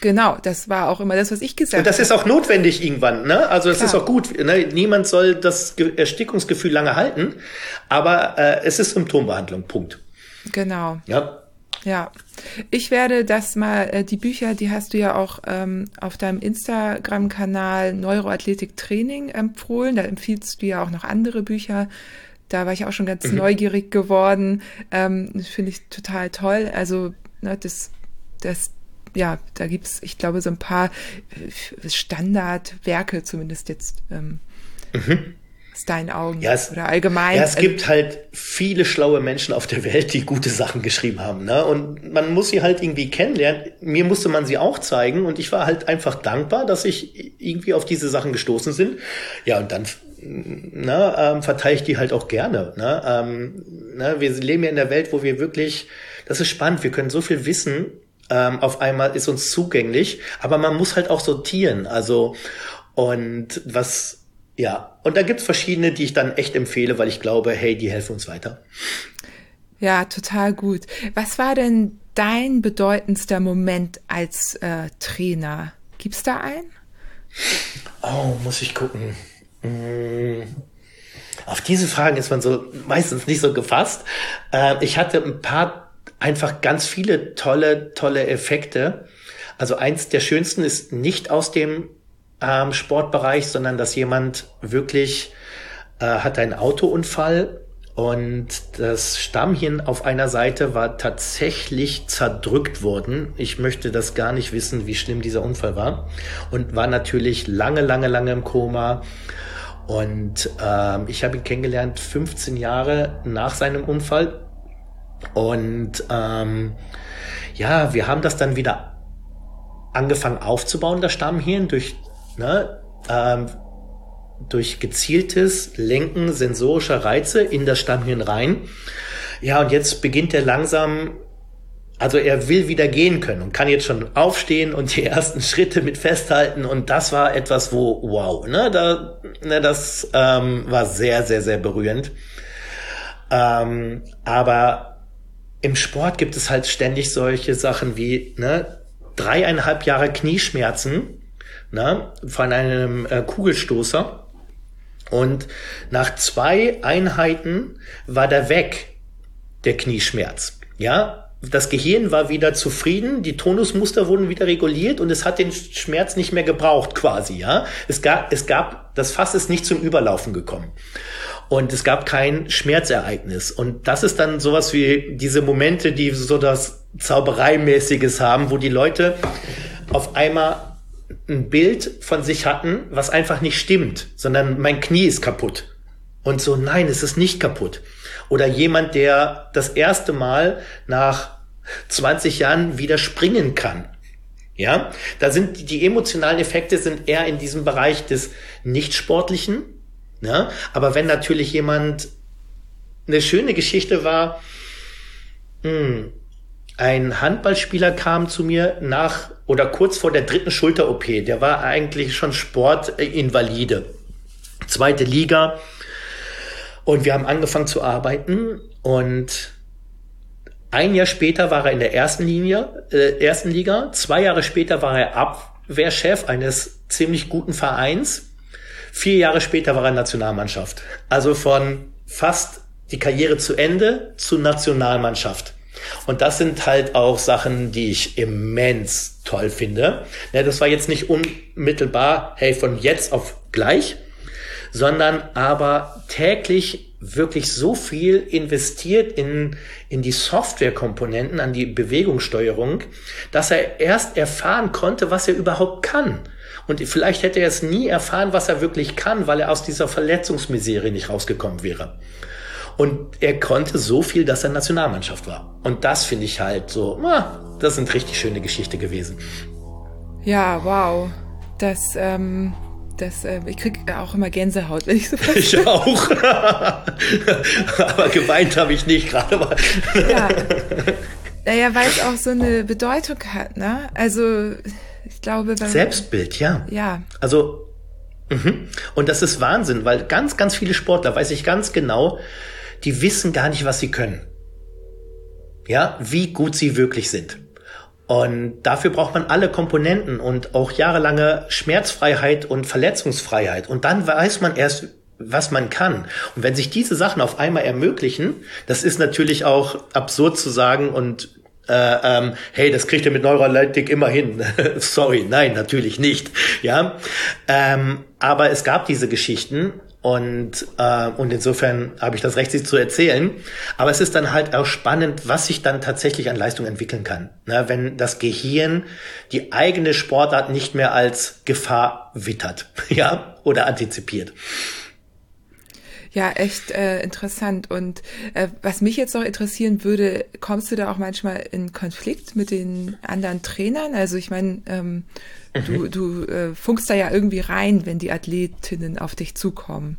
Genau, das war auch immer das, was ich gesagt habe. Und das ist auch notwendig irgendwann, ne? Also es ist auch gut. Ne? Niemand soll das Erstickungsgefühl lange halten, aber äh, es ist Symptombehandlung. Punkt. Genau. Ja. Ja, ich werde das mal, äh, die Bücher, die hast du ja auch ähm, auf deinem Instagram-Kanal Neuroathletik Training empfohlen. Da empfiehlst du ja auch noch andere Bücher. Da war ich auch schon ganz mhm. neugierig geworden. Ähm, Finde ich total toll. Also, ne, das, das ja, da gibt's, ich glaube, so ein paar äh, Standardwerke zumindest jetzt ähm, mhm. aus deinen Augen ja, es, oder allgemein. Ja, es gibt halt viele schlaue Menschen auf der Welt, die gute Sachen geschrieben haben. Ne? Und man muss sie halt irgendwie kennenlernen. Mir musste man sie auch zeigen und ich war halt einfach dankbar, dass ich irgendwie auf diese Sachen gestoßen sind. Ja, und dann ne, ähm, verteile ich die halt auch gerne. Ne? Ähm, ne, wir leben ja in der Welt, wo wir wirklich, das ist spannend, wir können so viel wissen ähm, auf einmal ist uns zugänglich, aber man muss halt auch sortieren. Also und was ja, und da gibt's verschiedene, die ich dann echt empfehle, weil ich glaube, hey, die helfen uns weiter. Ja, total gut. Was war denn dein bedeutendster Moment als äh, Trainer? Gibt's da einen? Oh, muss ich gucken. Hm. Auf diese Fragen ist man so meistens nicht so gefasst. Äh, ich hatte ein paar einfach ganz viele tolle, tolle Effekte. Also eins der schönsten ist nicht aus dem ähm, Sportbereich, sondern dass jemand wirklich äh, hat einen Autounfall und das Stammhirn auf einer Seite war tatsächlich zerdrückt worden. Ich möchte das gar nicht wissen, wie schlimm dieser Unfall war. Und war natürlich lange, lange, lange im Koma. Und ähm, ich habe ihn kennengelernt 15 Jahre nach seinem Unfall. Und ähm, ja, wir haben das dann wieder angefangen aufzubauen, das Stammhirn, durch, ne, ähm, durch gezieltes Lenken sensorischer Reize in das Stammhirn rein. Ja, und jetzt beginnt er langsam, also er will wieder gehen können und kann jetzt schon aufstehen und die ersten Schritte mit festhalten. Und das war etwas, wo, wow, ne, da, ne, das ähm, war sehr, sehr, sehr berührend. Ähm, aber im Sport gibt es halt ständig solche Sachen wie ne, dreieinhalb Jahre Knieschmerzen ne, von einem äh, Kugelstoßer. Und nach zwei Einheiten war der weg, der Knieschmerz. Ja, das Gehirn war wieder zufrieden, die Tonusmuster wurden wieder reguliert und es hat den Schmerz nicht mehr gebraucht quasi, ja. Es gab, es gab, das Fass ist nicht zum Überlaufen gekommen und es gab kein Schmerzereignis. Und das ist dann sowas wie diese Momente, die so das Zaubereimäßiges haben, wo die Leute auf einmal ein Bild von sich hatten, was einfach nicht stimmt, sondern mein Knie ist kaputt. Und so, nein, es ist nicht kaputt. Oder jemand, der das erste Mal nach 20 Jahren wieder springen kann. Ja, da sind die emotionalen Effekte sind eher in diesem Bereich des Nichtsportlichen, ja? Aber wenn natürlich jemand eine schöne Geschichte war, mh, hm, ein Handballspieler kam zu mir nach oder kurz vor der dritten Schulter-OP. Der war eigentlich schon Sportinvalide. Zweite Liga. Und wir haben angefangen zu arbeiten und ein Jahr später war er in der ersten Linie, äh, ersten Liga. Zwei Jahre später war er Abwehrchef eines ziemlich guten Vereins. Vier Jahre später war er Nationalmannschaft. Also von fast die Karriere zu Ende zu Nationalmannschaft. Und das sind halt auch Sachen, die ich immens toll finde. Ja, das war jetzt nicht unmittelbar, hey, von jetzt auf gleich, sondern aber täglich wirklich so viel investiert in, in die Softwarekomponenten, an die Bewegungssteuerung, dass er erst erfahren konnte, was er überhaupt kann. Und vielleicht hätte er es nie erfahren, was er wirklich kann, weil er aus dieser Verletzungsmisere nicht rausgekommen wäre. Und er konnte so viel, dass er Nationalmannschaft war. Und das finde ich halt so, ah, das sind richtig schöne Geschichte gewesen. Ja, wow. Das, ähm, das, äh, ich kriege auch immer Gänsehaut, wenn ich so Ich auch. aber geweint habe ich nicht gerade mal. ja. Naja, weil es auch so eine Bedeutung hat, ne? Also ich glaube, Selbstbild, ja. Ja. Also, mh. und das ist Wahnsinn, weil ganz, ganz viele Sportler, weiß ich ganz genau, die wissen gar nicht, was sie können. Ja, wie gut sie wirklich sind. Und dafür braucht man alle Komponenten und auch jahrelange Schmerzfreiheit und Verletzungsfreiheit. Und dann weiß man erst, was man kann. Und wenn sich diese Sachen auf einmal ermöglichen, das ist natürlich auch absurd zu sagen und äh, ähm, hey, das kriegt ihr mit Neuroleptik immer hin. Sorry, nein, natürlich nicht. Ja, ähm, aber es gab diese Geschichten und äh, und insofern habe ich das Recht, sie zu erzählen. Aber es ist dann halt auch spannend, was sich dann tatsächlich an Leistung entwickeln kann, ne? wenn das Gehirn die eigene Sportart nicht mehr als Gefahr wittert, ja, oder antizipiert. Ja, echt äh, interessant. Und äh, was mich jetzt noch interessieren würde, kommst du da auch manchmal in Konflikt mit den anderen Trainern? Also ich meine, ähm, mhm. du, du äh, funkst da ja irgendwie rein, wenn die Athletinnen auf dich zukommen.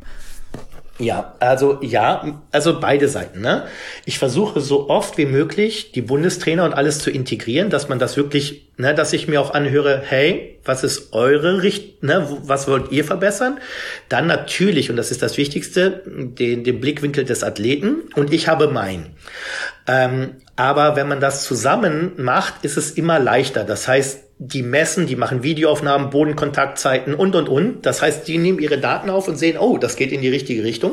Ja, also ja, also beide Seiten. Ne? Ich versuche so oft wie möglich die Bundestrainer und alles zu integrieren, dass man das wirklich, ne, dass ich mir auch anhöre, hey, was ist eure Richt, ne, was wollt ihr verbessern? Dann natürlich, und das ist das Wichtigste, den, den Blickwinkel des Athleten und ich habe mein. Ähm, aber wenn man das zusammen macht, ist es immer leichter. Das heißt, die messen, die machen Videoaufnahmen, Bodenkontaktzeiten und, und, und. Das heißt, die nehmen ihre Daten auf und sehen, oh, das geht in die richtige Richtung.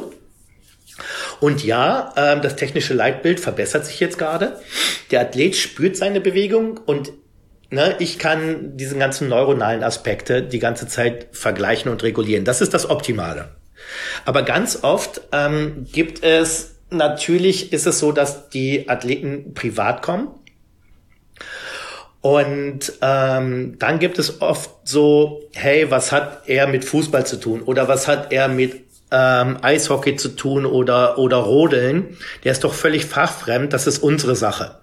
Und ja, äh, das technische Leitbild verbessert sich jetzt gerade. Der Athlet spürt seine Bewegung und ne, ich kann diese ganzen neuronalen Aspekte die ganze Zeit vergleichen und regulieren. Das ist das Optimale. Aber ganz oft ähm, gibt es, natürlich ist es so, dass die Athleten privat kommen und ähm, dann gibt es oft so, hey, was hat er mit Fußball zu tun? Oder was hat er mit ähm, Eishockey zu tun oder, oder Rodeln? Der ist doch völlig fachfremd, das ist unsere Sache.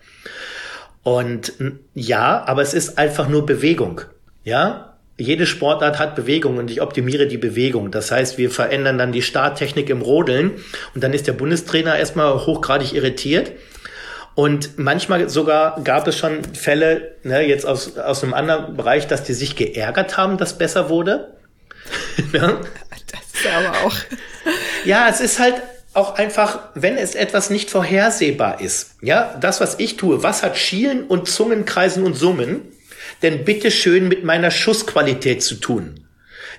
Und ja, aber es ist einfach nur Bewegung. Ja, jede Sportart hat Bewegung und ich optimiere die Bewegung. Das heißt, wir verändern dann die Starttechnik im Rodeln und dann ist der Bundestrainer erstmal hochgradig irritiert und manchmal sogar gab es schon Fälle, ne, jetzt aus, aus einem anderen Bereich, dass die sich geärgert haben, dass besser wurde. ja? Das ist aber auch. ja, es ist halt auch einfach, wenn es etwas nicht vorhersehbar ist. Ja, das, was ich tue, was hat Schielen und Zungenkreisen und Summen denn bitte schön mit meiner Schussqualität zu tun?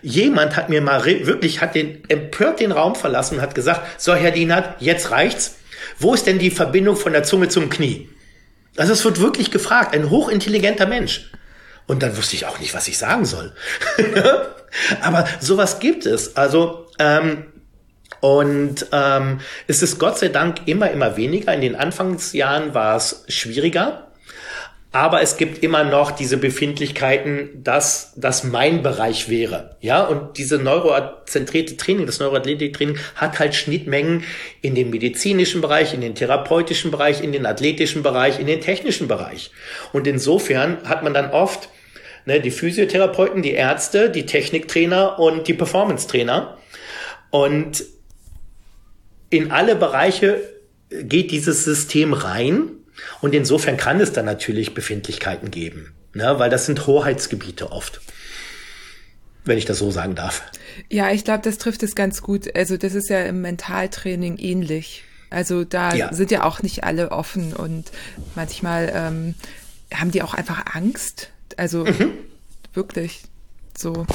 Jemand hat mir mal wirklich, hat den, empört den Raum verlassen und hat gesagt, so Herr Dienert, jetzt reicht's wo ist denn die Verbindung von der Zunge zum Knie? Also es wird wirklich gefragt, ein hochintelligenter Mensch. Und dann wusste ich auch nicht, was ich sagen soll. Aber sowas gibt es. Also ähm, und ähm, es ist Gott sei Dank immer, immer weniger. In den Anfangsjahren war es schwieriger. Aber es gibt immer noch diese Befindlichkeiten, dass das mein Bereich wäre. Ja, und diese neurozentrierte Training, das Neuroathletiktraining hat halt Schnittmengen in den medizinischen Bereich, in den therapeutischen Bereich, in den athletischen Bereich, in den technischen Bereich. Und insofern hat man dann oft ne, die Physiotherapeuten, die Ärzte, die Techniktrainer und die Performance-Trainer. Und in alle Bereiche geht dieses System rein und insofern kann es dann natürlich Befindlichkeiten geben, ne? weil das sind Hoheitsgebiete oft. Wenn ich das so sagen darf. Ja, ich glaube, das trifft es ganz gut. Also das ist ja im Mentaltraining ähnlich. Also da ja. sind ja auch nicht alle offen und manchmal ähm, haben die auch einfach Angst. Also mhm. wirklich so.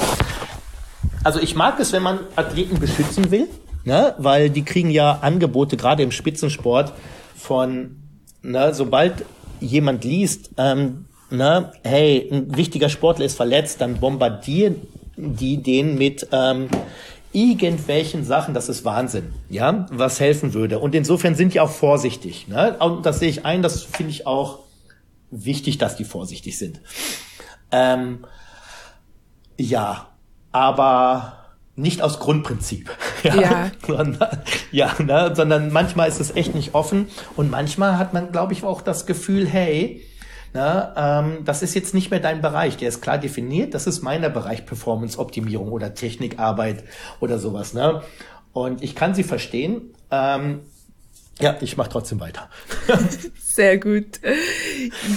Also ich mag es, wenn man Athleten beschützen will, ne? weil die kriegen ja Angebote, gerade im Spitzensport, von na, sobald jemand liest, ähm, na, hey, ein wichtiger Sportler ist verletzt, dann bombardieren die den mit ähm, irgendwelchen Sachen, das ist Wahnsinn, ja, was helfen würde. Und insofern sind die auch vorsichtig. Ne? Und das sehe ich ein, das finde ich auch wichtig, dass die vorsichtig sind. Ähm, ja, aber nicht aus Grundprinzip. Ja, ja. sondern, ja ne, sondern manchmal ist es echt nicht offen und manchmal hat man, glaube ich, auch das Gefühl, hey, na, ähm, das ist jetzt nicht mehr dein Bereich, der ist klar definiert, das ist meiner Bereich Performance-Optimierung oder Technikarbeit oder sowas. Ne? Und ich kann sie verstehen. Ähm, ja, ich mache trotzdem weiter. Sehr gut.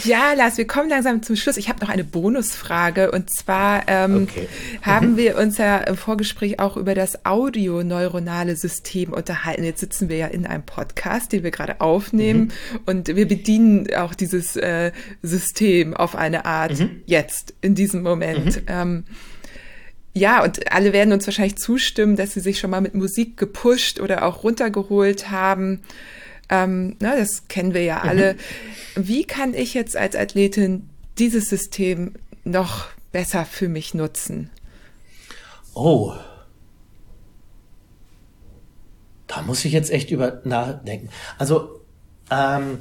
Ja, Lars, wir kommen langsam zum Schluss. Ich habe noch eine Bonusfrage und zwar ähm, okay. haben mhm. wir uns ja im Vorgespräch auch über das audioneuronale System unterhalten. Jetzt sitzen wir ja in einem Podcast, den wir gerade aufnehmen mhm. und wir bedienen auch dieses äh, System auf eine Art mhm. jetzt, in diesem Moment. Mhm. Ähm, ja, und alle werden uns wahrscheinlich zustimmen, dass sie sich schon mal mit Musik gepusht oder auch runtergeholt haben. Ähm, na, das kennen wir ja mhm. alle. Mhm. Wie kann ich jetzt als Athletin dieses System noch besser für mich nutzen? Oh. Da muss ich jetzt echt über nachdenken. Also, ähm,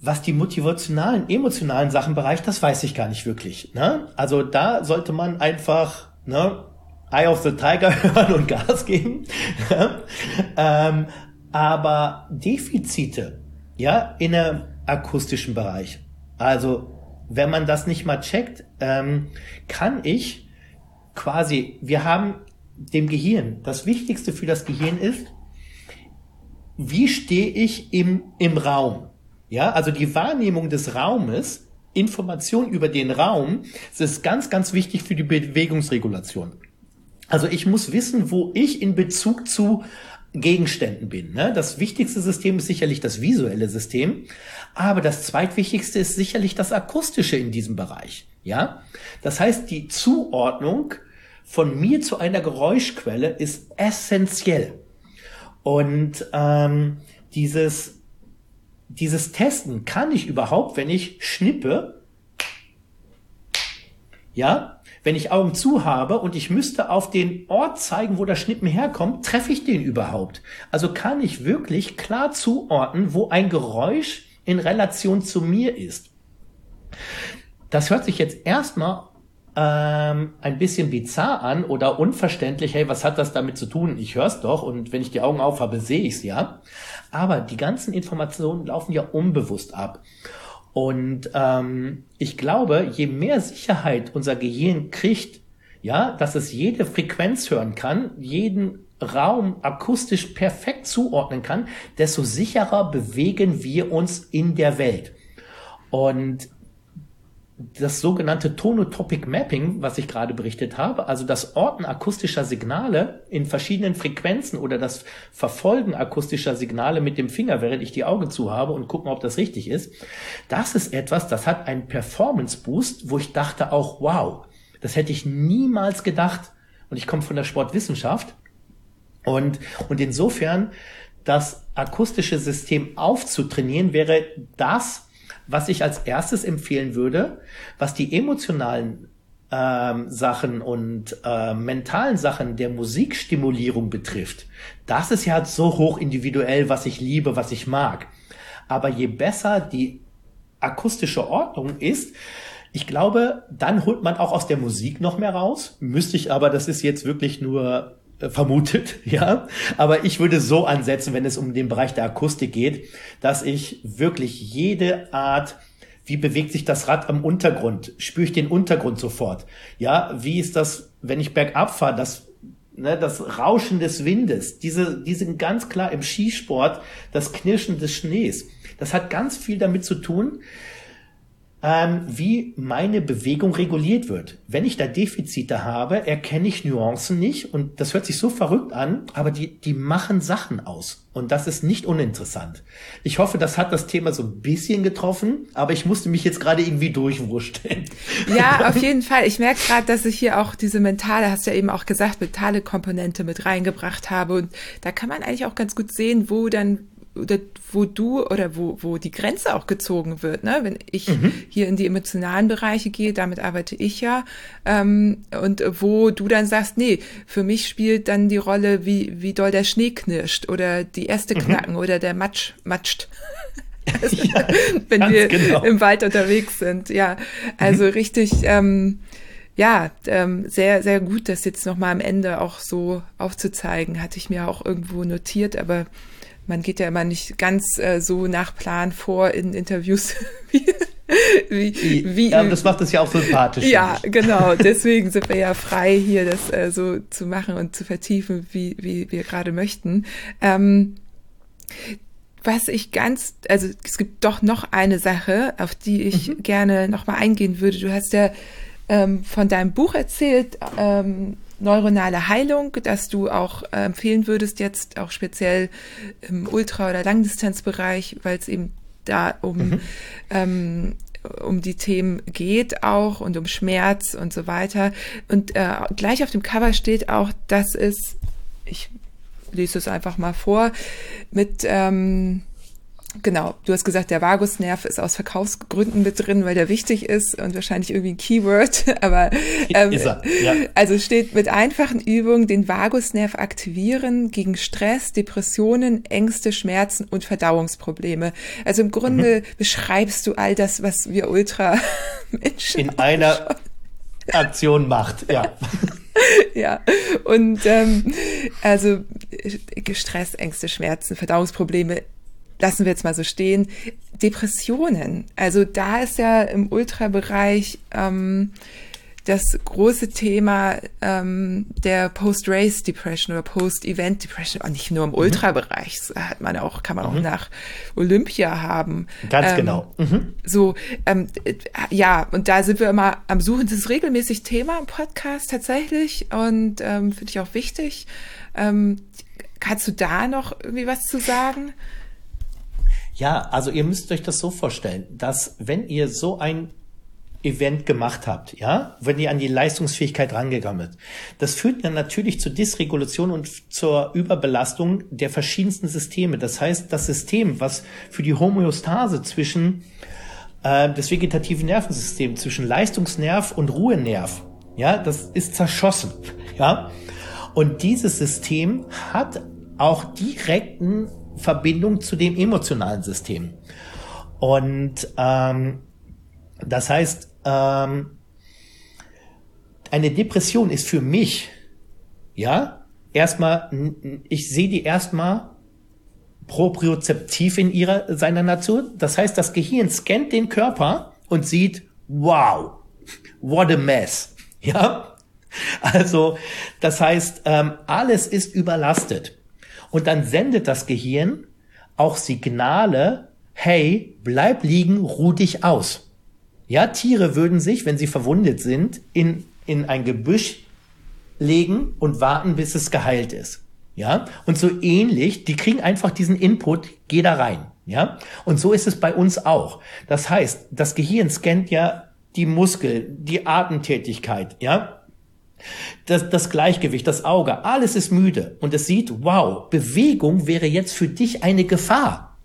was die motivationalen, emotionalen Sachen bereicht, das weiß ich gar nicht wirklich. Ne? Also da sollte man einfach ne, Eye of the Tiger hören und Gas geben. ähm, aber Defizite, ja, in einem akustischen Bereich. Also, wenn man das nicht mal checkt, ähm, kann ich quasi, wir haben dem Gehirn, das Wichtigste für das Gehirn ist, wie stehe ich im, im Raum? Ja, also die Wahrnehmung des Raumes Information über den Raum, das ist ganz, ganz wichtig für die Bewegungsregulation. Also ich muss wissen, wo ich in Bezug zu Gegenständen bin. Ne? Das wichtigste System ist sicherlich das visuelle System, aber das zweitwichtigste ist sicherlich das akustische in diesem Bereich. Ja, das heißt, die Zuordnung von mir zu einer Geräuschquelle ist essentiell. Und ähm, dieses dieses Testen kann ich überhaupt, wenn ich schnippe, ja, wenn ich Augen zu habe und ich müsste auf den Ort zeigen, wo das Schnippen herkommt, treffe ich den überhaupt? Also kann ich wirklich klar zuordnen, wo ein Geräusch in Relation zu mir ist. Das hört sich jetzt erstmal ähm, ein bisschen bizarr an oder unverständlich, hey, was hat das damit zu tun? Ich höre es doch und wenn ich die Augen auf habe, sehe ich es ja. Aber die ganzen Informationen laufen ja unbewusst ab. Und ähm, ich glaube, je mehr Sicherheit unser Gehirn kriegt, ja, dass es jede Frequenz hören kann, jeden Raum akustisch perfekt zuordnen kann, desto sicherer bewegen wir uns in der Welt. Und das sogenannte Tonotopic Mapping, was ich gerade berichtet habe, also das Orten akustischer Signale in verschiedenen Frequenzen oder das Verfolgen akustischer Signale mit dem Finger, während ich die Augen zu habe und gucken, ob das richtig ist, das ist etwas, das hat einen Performance Boost, wo ich dachte auch, wow, das hätte ich niemals gedacht. Und ich komme von der Sportwissenschaft. Und, und insofern, das akustische System aufzutrainieren, wäre das, was ich als erstes empfehlen würde, was die emotionalen ähm, Sachen und äh, mentalen Sachen der Musikstimulierung betrifft, das ist ja so hoch individuell, was ich liebe, was ich mag. Aber je besser die akustische Ordnung ist, ich glaube, dann holt man auch aus der Musik noch mehr raus. Müsste ich aber, das ist jetzt wirklich nur vermutet, ja. Aber ich würde so ansetzen, wenn es um den Bereich der Akustik geht, dass ich wirklich jede Art wie bewegt sich das Rad am Untergrund? Spüre ich den Untergrund sofort? Ja, wie ist das, wenn ich bergab fahre, das, ne, das Rauschen des Windes, diese, diese ganz klar im Skisport, das Knirschen des Schnees. Das hat ganz viel damit zu tun, ähm, wie meine Bewegung reguliert wird. Wenn ich da Defizite habe, erkenne ich Nuancen nicht und das hört sich so verrückt an, aber die, die machen Sachen aus und das ist nicht uninteressant. Ich hoffe, das hat das Thema so ein bisschen getroffen, aber ich musste mich jetzt gerade irgendwie durchwurschteln. Ja, auf jeden Fall. Ich merke gerade, dass ich hier auch diese mentale, hast du ja eben auch gesagt, mentale Komponente mit reingebracht habe und da kann man eigentlich auch ganz gut sehen, wo dann wo du oder wo, wo die Grenze auch gezogen wird, ne? Wenn ich mhm. hier in die emotionalen Bereiche gehe, damit arbeite ich ja, ähm, und wo du dann sagst, nee, für mich spielt dann die Rolle, wie, wie doll der Schnee knirscht oder die Äste mhm. knacken oder der Matsch matscht. Also, ja, wenn wir genau. im Wald unterwegs sind, ja. Also mhm. richtig, ähm, ja, ähm, sehr, sehr gut, das jetzt nochmal am Ende auch so aufzuzeigen, hatte ich mir auch irgendwo notiert, aber man geht ja immer nicht ganz äh, so nach Plan vor in Interviews wie, wie, wie, ja, das macht es ja auch sympathisch. Ja, genau. Deswegen sind wir ja frei, hier das äh, so zu machen und zu vertiefen, wie, wie wir gerade möchten. Ähm, was ich ganz, also es gibt doch noch eine Sache, auf die ich mhm. gerne nochmal eingehen würde. Du hast ja ähm, von deinem Buch erzählt, ähm, neuronale Heilung, dass du auch äh, empfehlen würdest, jetzt auch speziell im Ultra- oder Langdistanzbereich, weil es eben da um, mhm. ähm, um die Themen geht auch und um Schmerz und so weiter. Und äh, gleich auf dem Cover steht auch, dass es, ich lese es einfach mal vor, mit ähm, Genau, du hast gesagt, der Vagusnerv ist aus Verkaufsgründen mit drin, weil der wichtig ist und wahrscheinlich irgendwie ein Keyword, aber ähm, ist er, ja. also steht mit einfachen Übungen den Vagusnerv aktivieren gegen Stress, Depressionen, Ängste, Schmerzen und Verdauungsprobleme. Also im Grunde mhm. beschreibst du all das, was wir Ultra Menschen in einer Aktion macht, ja. ja, und ähm, also Stress, Ängste, Schmerzen, Verdauungsprobleme lassen wir jetzt mal so stehen. Depressionen. Also da ist ja im Ultrabereich ähm, das große Thema ähm, der Post-Race-Depression oder Post-Event-Depression, auch nicht nur im mhm. Ultrabereich, das hat man auch, kann man mhm. auch nach Olympia haben. Ganz ähm, genau. Mhm. So, ähm, ja, und da sind wir immer am Suchen. Das ist regelmäßig Thema im Podcast tatsächlich und ähm, finde ich auch wichtig. Ähm, kannst du da noch irgendwie was zu sagen? Ja, also ihr müsst euch das so vorstellen, dass wenn ihr so ein Event gemacht habt, ja, wenn ihr an die Leistungsfähigkeit rangegangen seid, das führt dann natürlich zur Dysregulation und zur Überbelastung der verschiedensten Systeme. Das heißt, das System, was für die Homöostase zwischen äh, das vegetative Nervensystem, zwischen Leistungsnerv und Ruhenerv, ja, das ist zerschossen, ja. Und dieses System hat auch direkten Verbindung zu dem emotionalen System. Und ähm, das heißt, ähm, eine Depression ist für mich, ja, erstmal, ich sehe die erstmal propriozeptiv in ihrer, seiner Natur. Das heißt, das Gehirn scannt den Körper und sieht, wow, what a mess, ja. Also, das heißt, ähm, alles ist überlastet. Und dann sendet das Gehirn auch Signale, hey, bleib liegen, ruh dich aus. Ja, Tiere würden sich, wenn sie verwundet sind, in, in ein Gebüsch legen und warten, bis es geheilt ist. Ja, und so ähnlich, die kriegen einfach diesen Input, geh da rein. Ja, und so ist es bei uns auch. Das heißt, das Gehirn scannt ja die Muskel, die Atemtätigkeit, ja, das, das Gleichgewicht, das Auge, alles ist müde und es sieht, wow, Bewegung wäre jetzt für dich eine Gefahr.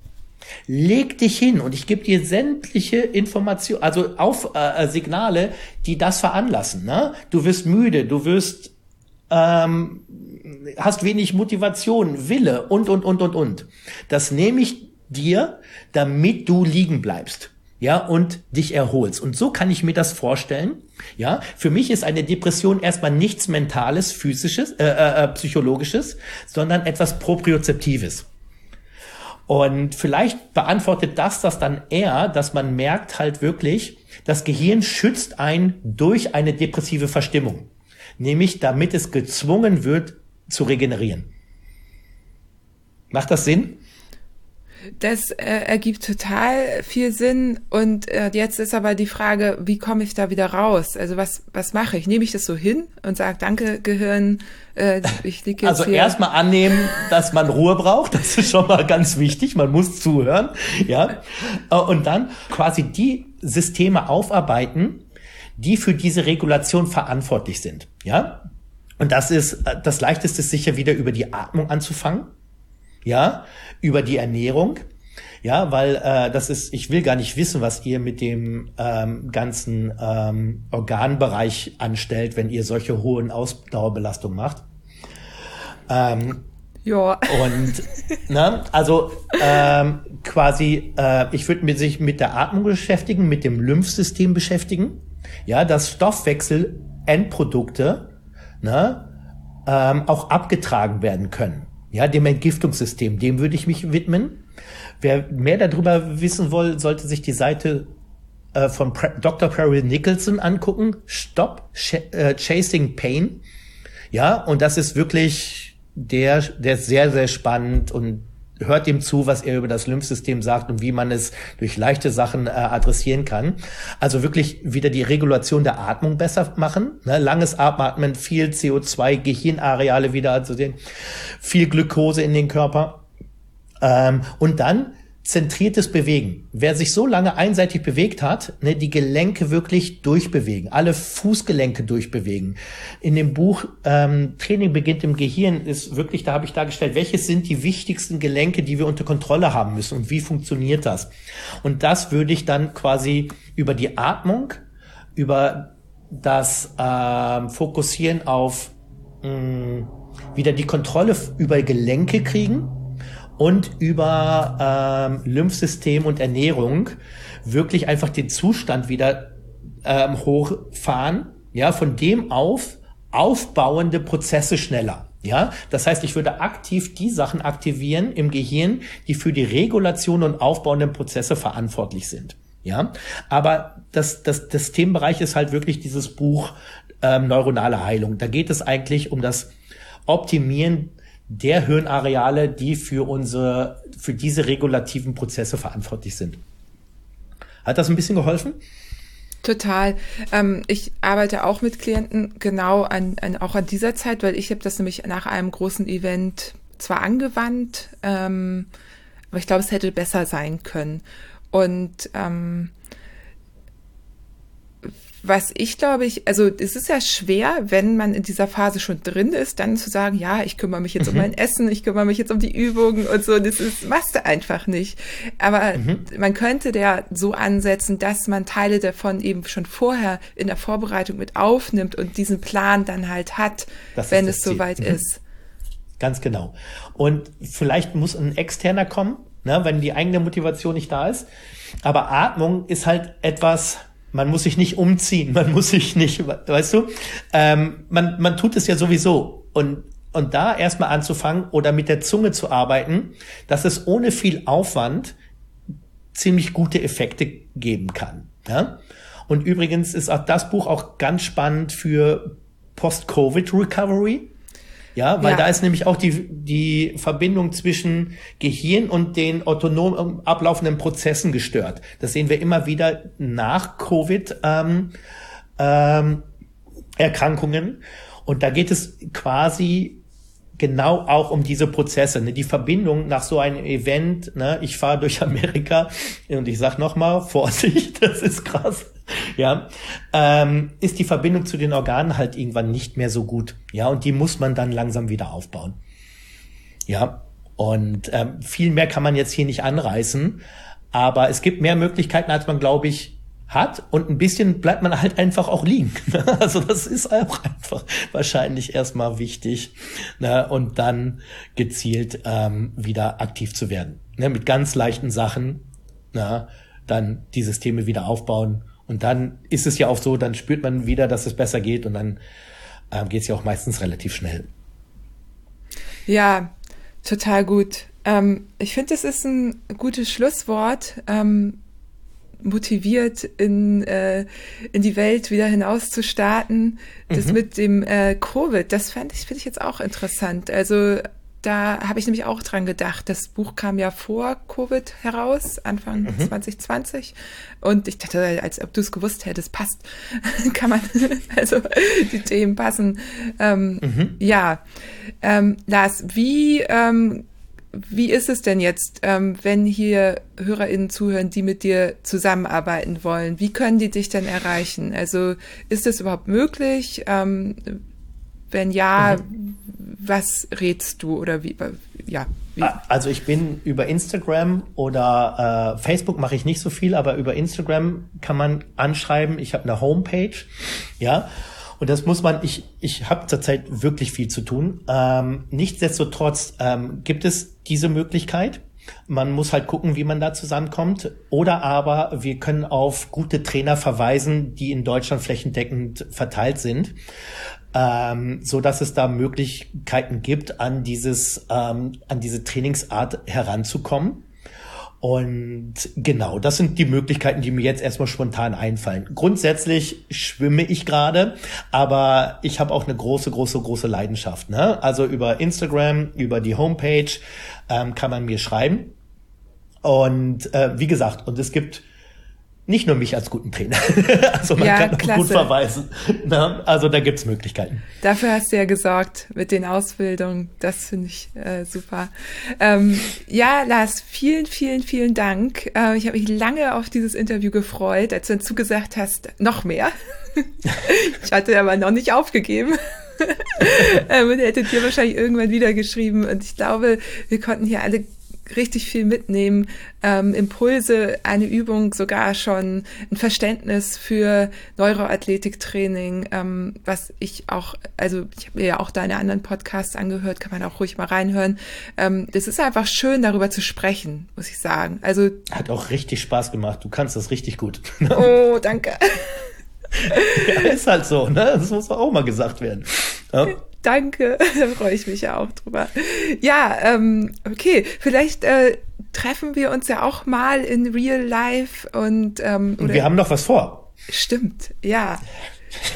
Leg dich hin und ich gebe dir sämtliche Informationen, also auf äh, Signale, die das veranlassen. Ne? Du wirst müde, du wirst ähm, hast wenig Motivation, Wille und und und und und. Das nehme ich dir, damit du liegen bleibst ja, und dich erholst. Und so kann ich mir das vorstellen. Ja, für mich ist eine Depression erstmal nichts mentales, physisches, äh, äh, äh, psychologisches, sondern etwas propriozeptives. Und vielleicht beantwortet das das dann eher, dass man merkt halt wirklich, das Gehirn schützt ein durch eine depressive Verstimmung. Nämlich damit es gezwungen wird zu regenerieren. Macht das Sinn? Das äh, ergibt total viel Sinn. Und äh, jetzt ist aber die Frage, wie komme ich da wieder raus? Also was, was mache ich? Nehme ich das so hin und sage, danke, Gehirn, äh, ich liege jetzt Also erstmal annehmen, dass man Ruhe braucht. Das ist schon mal ganz wichtig. Man muss zuhören. Ja. Äh, und dann quasi die Systeme aufarbeiten, die für diese Regulation verantwortlich sind. Ja. Und das ist, äh, das leichteste ist sicher wieder über die Atmung anzufangen. Ja, über die Ernährung. Ja, weil äh, das ist, ich will gar nicht wissen, was ihr mit dem ähm, ganzen ähm, Organbereich anstellt, wenn ihr solche hohen Ausdauerbelastungen macht. Ähm, ja. Und ne, also ähm, quasi, äh, ich würde sich mit der Atmung beschäftigen, mit dem Lymphsystem beschäftigen. Ja, dass Stoffwechsel-Endprodukte ne, ähm, auch abgetragen werden können. Ja, dem Entgiftungssystem, dem würde ich mich widmen. Wer mehr darüber wissen will, sollte sich die Seite äh, von Pre Dr. Perry Nicholson angucken. Stop Ch äh, Chasing Pain. Ja, und das ist wirklich der, der ist sehr, sehr spannend und hört ihm zu, was er über das Lymphsystem sagt und wie man es durch leichte Sachen äh, adressieren kann. Also wirklich wieder die Regulation der Atmung besser machen. Ne? Langes Atmen, viel CO2, Gehirnareale wieder, also den, viel Glukose in den Körper. Ähm, und dann zentriertes Bewegen. Wer sich so lange einseitig bewegt hat, ne, die Gelenke wirklich durchbewegen, alle Fußgelenke durchbewegen. In dem Buch ähm, Training beginnt im Gehirn ist wirklich, da habe ich dargestellt, welches sind die wichtigsten Gelenke, die wir unter Kontrolle haben müssen und wie funktioniert das. Und das würde ich dann quasi über die Atmung, über das ähm, Fokussieren auf mh, wieder die Kontrolle über Gelenke kriegen und über ähm, Lymphsystem und Ernährung wirklich einfach den Zustand wieder ähm, hochfahren, ja, von dem auf aufbauende Prozesse schneller. Ja, das heißt, ich würde aktiv die Sachen aktivieren im Gehirn, die für die Regulation und aufbauenden Prozesse verantwortlich sind. Ja, aber das, das, das Themenbereich ist halt wirklich dieses Buch ähm, neuronale Heilung. Da geht es eigentlich um das Optimieren der Hirnareale, die für unsere, für diese regulativen Prozesse verantwortlich sind. Hat das ein bisschen geholfen? Total. Ähm, ich arbeite auch mit Klienten genau an, an auch an dieser Zeit, weil ich habe das nämlich nach einem großen Event zwar angewandt, ähm, aber ich glaube, es hätte besser sein können. Und ähm, was ich glaube ich, also es ist ja schwer, wenn man in dieser Phase schon drin ist, dann zu sagen, ja, ich kümmere mich jetzt mhm. um mein Essen, ich kümmere mich jetzt um die Übungen und so. Das ist, machst du einfach nicht. Aber mhm. man könnte der so ansetzen, dass man Teile davon eben schon vorher in der Vorbereitung mit aufnimmt und diesen Plan dann halt hat, das wenn es soweit mhm. ist. Ganz genau. Und vielleicht muss ein externer kommen, ne, wenn die eigene Motivation nicht da ist. Aber Atmung ist halt etwas, man muss sich nicht umziehen, man muss sich nicht, weißt du, ähm, man, man tut es ja sowieso. Und, und da erstmal anzufangen oder mit der Zunge zu arbeiten, dass es ohne viel Aufwand ziemlich gute Effekte geben kann. Ja? Und übrigens ist auch das Buch auch ganz spannend für Post-Covid-Recovery. Ja, weil ja. da ist nämlich auch die, die Verbindung zwischen Gehirn und den autonom ablaufenden Prozessen gestört. Das sehen wir immer wieder nach Covid ähm, ähm, Erkrankungen. Und da geht es quasi genau auch um diese Prozesse, ne? die Verbindung nach so einem Event. Ne? Ich fahre durch Amerika und ich sag noch mal Vorsicht, das ist krass. Ja, ähm, ist die Verbindung zu den Organen halt irgendwann nicht mehr so gut. Ja, und die muss man dann langsam wieder aufbauen. Ja, und ähm, viel mehr kann man jetzt hier nicht anreißen, aber es gibt mehr Möglichkeiten, als man glaube ich hat und ein bisschen bleibt man halt einfach auch liegen. Also das ist auch einfach wahrscheinlich erstmal wichtig ne? und dann gezielt ähm, wieder aktiv zu werden. Ne? Mit ganz leichten Sachen na, dann die Systeme wieder aufbauen und dann ist es ja auch so, dann spürt man wieder, dass es besser geht und dann ähm, geht es ja auch meistens relativ schnell. Ja, total gut. Ähm, ich finde, das ist ein gutes Schlusswort. Ähm, motiviert in, äh, in die Welt wieder hinaus zu starten. Das mhm. mit dem äh, Covid, das fand ich, finde ich jetzt auch interessant. Also da habe ich nämlich auch dran gedacht. Das Buch kam ja vor Covid heraus, Anfang mhm. 2020. Und ich dachte, als ob du es gewusst hättest, passt. Kann man, also die Themen passen. Ähm, mhm. Ja. Ähm, Lars, wie ähm, wie ist es denn jetzt, ähm, wenn hier HörerInnen zuhören, die mit dir zusammenarbeiten wollen? Wie können die dich denn erreichen? Also ist das überhaupt möglich? Ähm, wenn ja, mhm. Was rätst du oder wie, ja, Wie? Also ich bin über Instagram oder äh, Facebook mache ich nicht so viel, aber über Instagram kann man anschreiben. Ich habe eine Homepage, ja. Und das muss man, ich, ich habe zurzeit wirklich viel zu tun. Ähm, nichtsdestotrotz ähm, gibt es diese Möglichkeit. Man muss halt gucken, wie man da zusammenkommt. Oder aber wir können auf gute Trainer verweisen, die in Deutschland flächendeckend verteilt sind. Ähm, so dass es da Möglichkeiten gibt, an dieses, ähm, an diese Trainingsart heranzukommen. Und genau, das sind die Möglichkeiten, die mir jetzt erstmal spontan einfallen. Grundsätzlich schwimme ich gerade, aber ich habe auch eine große, große, große Leidenschaft. Ne? Also über Instagram, über die Homepage ähm, kann man mir schreiben. Und äh, wie gesagt, und es gibt nicht nur mich als guten Trainer. also man ja, kann klasse. gut verweisen. Na, also da gibt's Möglichkeiten. Dafür hast du ja gesorgt mit den Ausbildungen. Das finde ich äh, super. Ähm, ja, Lars, vielen, vielen, vielen Dank. Äh, ich habe mich lange auf dieses Interview gefreut, als du dann zugesagt hast, noch mehr. ich hatte aber noch nicht aufgegeben. ähm, und hättet ihr wahrscheinlich irgendwann wieder geschrieben. Und ich glaube, wir konnten hier alle richtig viel mitnehmen, ähm, Impulse, eine Übung, sogar schon ein Verständnis für Neuroathletiktraining, ähm, was ich auch, also ich habe mir ja auch deine anderen Podcasts angehört, kann man auch ruhig mal reinhören. Ähm, das ist einfach schön, darüber zu sprechen, muss ich sagen. Also hat auch richtig Spaß gemacht. Du kannst das richtig gut. oh, danke. ja, ist halt so, ne? Das muss auch mal gesagt werden. Ja. Danke, da freue ich mich ja auch drüber. Ja, ähm, okay, vielleicht äh, treffen wir uns ja auch mal in Real Life und ähm, oder wir haben noch was vor. Stimmt, ja.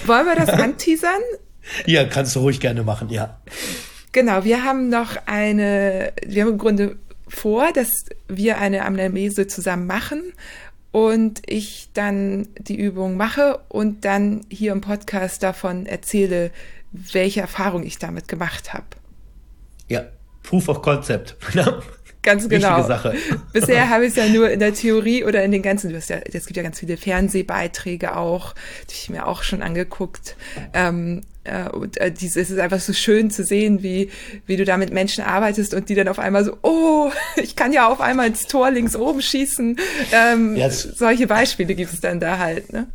Wollen wir das anteasern? Ja, kannst du ruhig gerne machen, ja. Genau, wir haben noch eine, wir haben im Grunde vor, dass wir eine Amnamese zusammen machen und ich dann die Übung mache und dann hier im Podcast davon erzähle, welche Erfahrung ich damit gemacht habe. Ja, Proof of Concept. Ganz genau. Sache. Bisher habe ich es ja nur in der Theorie oder in den ganzen, du hast ja, es gibt ja ganz viele Fernsehbeiträge auch, die ich mir auch schon angeguckt. Ähm, äh, und äh, dies, es ist einfach so schön zu sehen, wie, wie du da mit Menschen arbeitest und die dann auf einmal so, oh, ich kann ja auf einmal ins Tor links oben schießen. Ähm, ja, solche Beispiele gibt es dann da halt. Ne?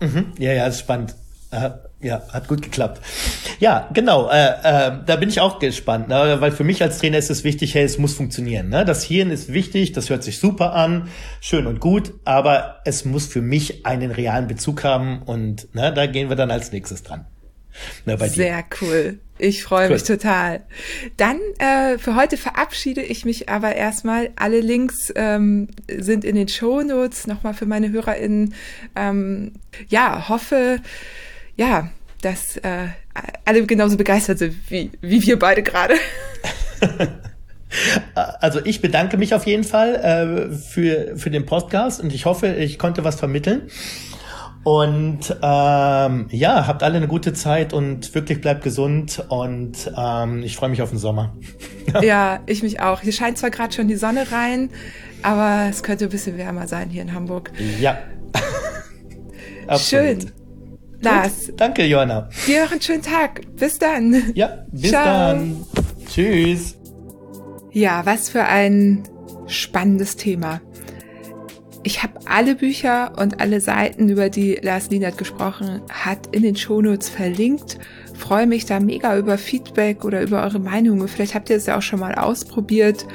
Mhm. Ja, ja, ist spannend. Ja, hat gut geklappt. Ja, genau. Äh, äh, da bin ich auch gespannt, ne? weil für mich als Trainer ist es wichtig, hey, es muss funktionieren. Ne? Das Hirn ist wichtig, das hört sich super an, schön und gut, aber es muss für mich einen realen Bezug haben und ne, da gehen wir dann als nächstes dran. Na, bei Sehr cool. Ich freue cool. mich total. Dann äh, für heute verabschiede ich mich aber erstmal. Alle Links ähm, sind in den Show Notes nochmal für meine HörerInnen. Ähm, ja, hoffe, ja, dass äh, alle genauso begeistert sind wie, wie wir beide gerade. Also ich bedanke mich auf jeden Fall äh, für, für den Podcast und ich hoffe, ich konnte was vermitteln. Und ähm, ja, habt alle eine gute Zeit und wirklich bleibt gesund und ähm, ich freue mich auf den Sommer. ja, ich mich auch. Hier scheint zwar gerade schon die Sonne rein, aber es könnte ein bisschen wärmer sein hier in Hamburg. Ja. Schön. Lars. Danke, Johanna. Dir noch einen schönen Tag. Bis dann. Ja, bis Ciao. dann. Tschüss. Ja, was für ein spannendes Thema. Ich habe alle Bücher und alle Seiten, über die Lars Lienert gesprochen hat, in den Shownotes verlinkt. Freue mich da mega über Feedback oder über eure Meinungen. Vielleicht habt ihr es ja auch schon mal ausprobiert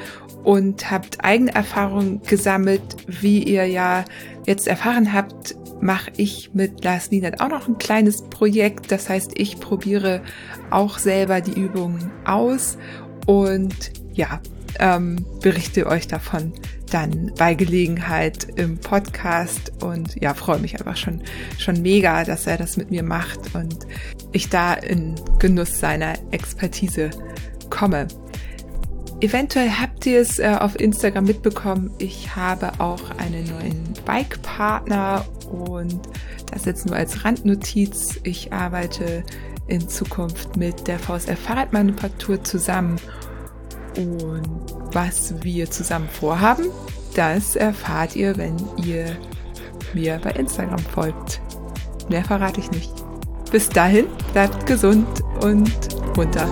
und habt eigene Erfahrungen gesammelt, wie ihr ja jetzt erfahren habt, mache ich mit Lars Lienert auch noch ein kleines Projekt. Das heißt, ich probiere auch selber die Übungen aus und ja, ähm, berichte euch davon dann bei Gelegenheit im Podcast und ja, freue mich einfach schon, schon mega, dass er das mit mir macht und ich da in Genuss seiner Expertise komme. Eventuell habt ihr es äh, auf Instagram mitbekommen. Ich habe auch einen neuen Bike-Partner und das jetzt nur als Randnotiz. Ich arbeite in Zukunft mit der VSF Fahrradmanufaktur zusammen und was wir zusammen vorhaben, das erfahrt ihr, wenn ihr mir bei Instagram folgt. Mehr verrate ich nicht. Bis dahin, bleibt gesund und munter.